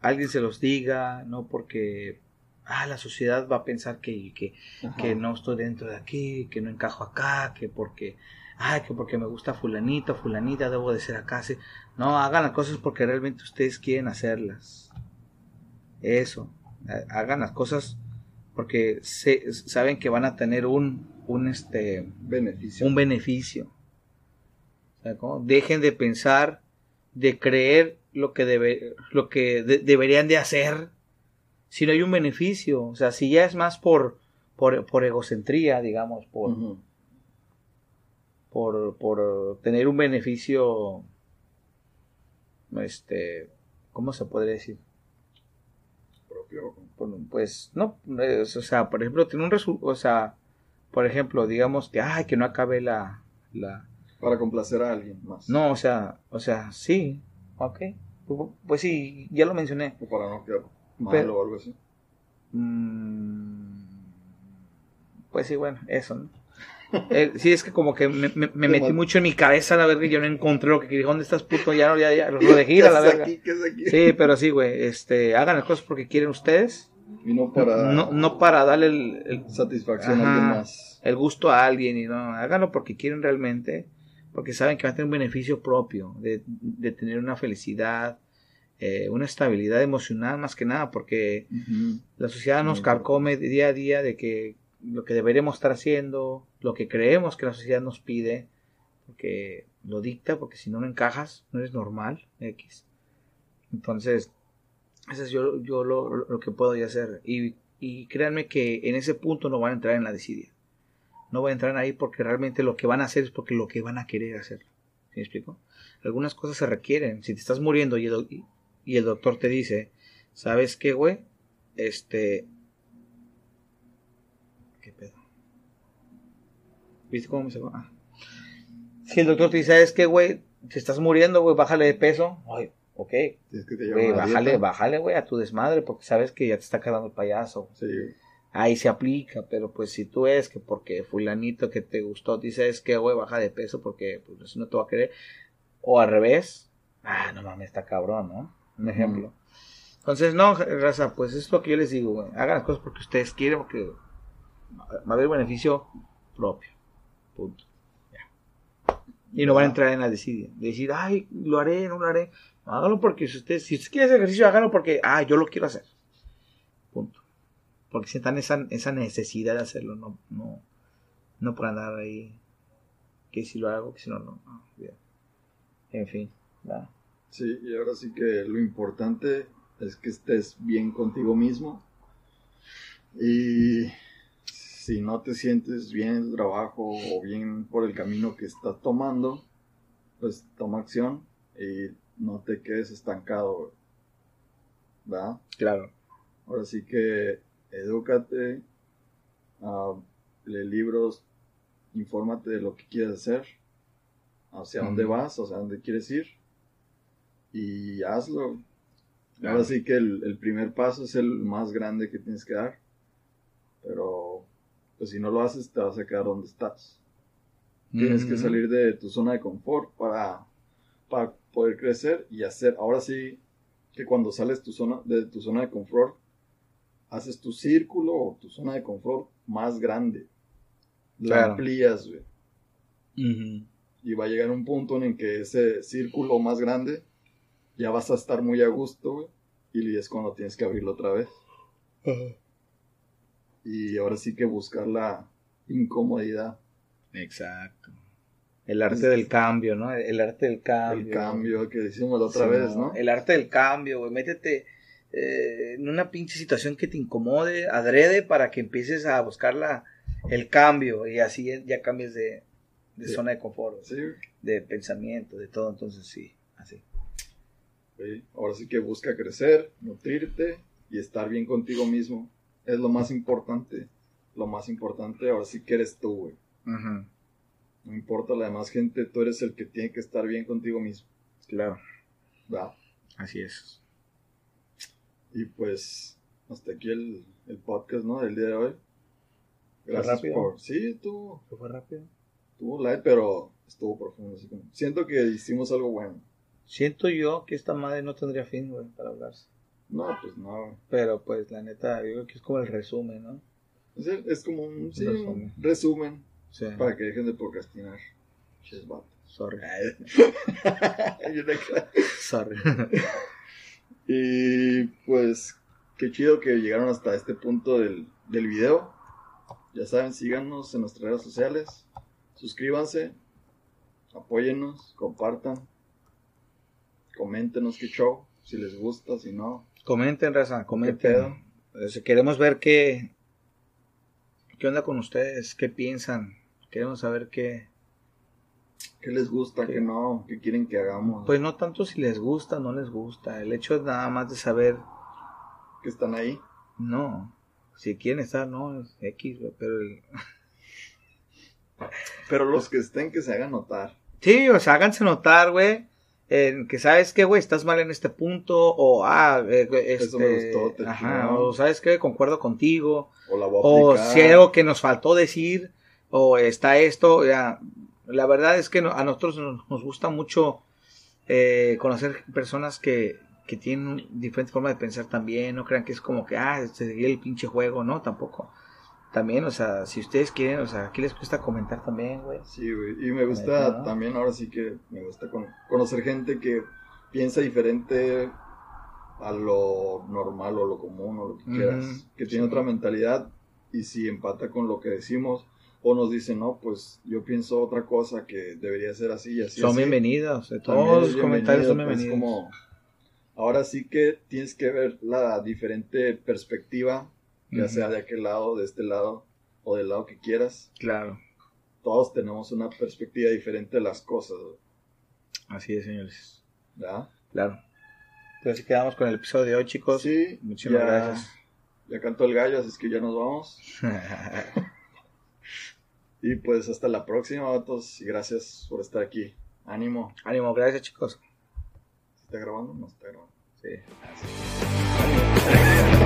alguien se los diga, no porque ah, la sociedad va a pensar que, que, no estoy dentro de aquí, que no encajo acá, que porque, ay, que porque me gusta fulanito, fulanita, debo de ser acá. sí. No, hagan las cosas porque realmente ustedes quieren hacerlas. Eso, ha- hagan las cosas porque se, saben que van a tener un, un este, Beneficio. un beneficio. Dejen de pensar, de creer lo que, debe, lo que de- deberían de hacer si no hay un beneficio. O sea, si ya es más por, por, por egocentría, digamos, por, por, por tener un beneficio, este, ¿cómo se podría decir? Propio. Pues no, es- o sea, por ejemplo, tener un resultado, o sea, por ejemplo, digamos que, ay, que no acabe la, la, Para complacer a alguien más. No, o sea, o sea, sí, ok. Pu- Pues sí, ya lo mencioné. O para no quedar mal Pero- o algo así. Mm, Pues sí, bueno, eso, ¿no? Eh, sí, es que como que me, me- me metí mucho en mi cabeza la verga y yo no encontré lo que quería. ¿Dónde estás, puto? Ya, ya, ya, lo dejé ir a la ¿Qué es verga. aquí? ¿Qué es aquí? Sí, pero sí, güey, este, hagan las cosas porque quieren ustedes. Y no para No, no para darle el, el- satisfacción a alguien más. el gusto a alguien y no, háganlo porque quieren realmente, porque saben que va a tener un beneficio propio, de, de tener una felicidad, eh, una estabilidad emocional más que nada, porque la sociedad nos carcome día a día de que lo que deberíamos estar haciendo, lo que creemos que la sociedad nos pide, porque lo dicta, porque si no no encajas, no eres normal, X. Entonces, eso es yo, yo lo, lo que puedo ya hacer. Y, y créanme que en ese punto no van a entrar en la desidia. No van a entrar ahí porque realmente lo que van a hacer es porque lo que van a querer hacer. ¿Sí me explico? Algunas cosas se requieren. Si te estás muriendo y el, y el doctor te dice, ¿sabes qué, güey? Este... ¿Qué pedo? ¿Viste cómo me sacó? Ah. Si el doctor te dice, ¿sabes qué, güey? Te estás muriendo, güey, bájale de peso. Ay, ok. Que te Güey, bájale, dieta. bájale, güey, a tu desmadre porque sabes que ya te está quedando el payaso. Sí. Ahí se aplica, pero pues si tú es que porque fulanito que te gustó dices que güey baja de peso porque pues no te va a querer o al revés, ah no mames está cabrón, ¿no? Un ejemplo. Entonces no, raza, pues es lo que yo les digo, güey, hagan las cosas porque ustedes quieren porque va a haber beneficio propio, punto. Ya. Y no van a entrar en la desidia, de decir, ay, lo haré, no lo haré, No, háganlo porque si ustedes, si ustedes quieren hacer ejercicio, háganlo porque, ah, yo lo quiero hacer, punto porque sientan esa, esa necesidad de hacerlo, no, no, no por andar ahí, que si lo hago, que si no, no, en fin, ¿verdad? Sí, y ahora sí que lo importante es que estés bien contigo mismo. Y si no te sientes bien en el trabajo o bien por el camino que estás tomando, pues toma acción y no te quedes estancado. ¿Verdad? claro, Ahora sí que edúcate, ah, lee libros, infórmate de lo que quieres hacer, hacia dónde vas, hacia dónde quieres ir y hazlo. Claro. Ahora sí que el, el primer paso es el más grande que tienes que dar, pero pues si no lo haces te vas a quedar donde estás. Tienes que Ujú. salir de tu zona de confort para, para poder crecer y hacer. Ahora sí que cuando sales tu zona, de tu zona de confort, haces tu círculo o tu zona de confort más grande. La Claro. amplías, güey. Y va a llegar un punto en el que ese círculo más grande ya vas a estar muy a gusto, güey. Y es cuando tienes que abrirlo otra vez. Y ahora sí que buscar la incomodidad, Exacto. El arte del cambio, ¿no? El arte del cambio. el cambio que decimos la otra Sí, vez, ¿no? El arte del cambio, güey. Métete eh, en una pinche situación que te incomode, adrede, para que empieces a buscar la, el cambio y así ya cambies de, de Sí. zona de confort, Sí, de pensamiento, de todo, entonces sí, así. Ahora sí que busca crecer, nutrirte y estar bien contigo mismo. Es lo más importante. Lo más importante ahora sí que eres tú, güey. Ujú, No importa la demás gente, tú eres el que tiene que estar bien contigo mismo. Claro, ¿verdad? así es. Y pues, hasta aquí el, el podcast, ¿no? Del día de hoy. Fue Gracias rápido. por... Sí, estuvo, ¿Fue rápido? estuvo light, pero estuvo profundo. Así como... Siento que hicimos algo bueno. Siento yo que esta madre no tendría fin, güey, para hablarse. No, pues no. Pero pues la neta, creo que es como el resumen, ¿no? Es, es como un, sí, un Resumen. Sí. para que dejen de procrastinar. Sorry. Sorry. Y pues, qué chido que llegaron hasta este punto del, del video. Ya saben, síganos en nuestras redes sociales. Suscríbanse. Apóyennos. Compartan. Coméntenos qué show. Si les gusta, si no. Comenten, raza, ¿Qué comenten. queremos ver qué, qué onda con ustedes, qué piensan. Queremos saber qué. ¿Qué les gusta? ¿Qué? ¿Qué no? ¿Qué quieren que hagamos? Pues no tanto si les gusta o no les gusta. El hecho es nada más de saber, que están ahí. no. Si quieren estar, no, es X, pero el- Pero los que estén, que se hagan notar. Sí, o sea, háganse notar, güey. En que sabes que, güey, estás mal en este punto. O, ah, eh, este, Eso me gustó, te ajá, chingó. o sabes que concuerdo contigo. O la voy a O aplicar. si hay algo que nos faltó decir. O está esto. Ya. La verdad es que no- a nosotros nos, nos gusta mucho eh, conocer personas que, que tienen un- diferente forma de pensar también. No crean que es como que, ah, seguir el pinche juego. No, tampoco. También, o sea, si ustedes quieren, o sea, aquí les cuesta comentar también, güey. Sí, güey. Y me gusta también, ahora sí que me gusta con- conocer gente que piensa diferente a lo normal o lo común o lo que quieras. Que tiene sí. otra mentalidad y si empata con lo que decimos o nos dice, no, pues yo pienso otra cosa que debería ser así y así. Son así". bienvenidos. También Todos los comentarios son pues, bienvenidos. como, ahora sí que tienes que ver la diferente perspectiva, ya sea de aquel lado, de este lado o del lado que quieras. Claro, Todos tenemos una perspectiva diferente de las cosas, así es, señores. ¿verdad? Claro. Entonces quedamos con el episodio de hoy, chicos. Sí, Muchísimas ya- gracias. Ya cantó el gallo, así es que ya nos vamos. Y pues hasta la próxima, vatos, y gracias por estar aquí. Ánimo. Ánimo, gracias, chicos. ¿Está grabando? No está grabando. Sí. Ah, sí.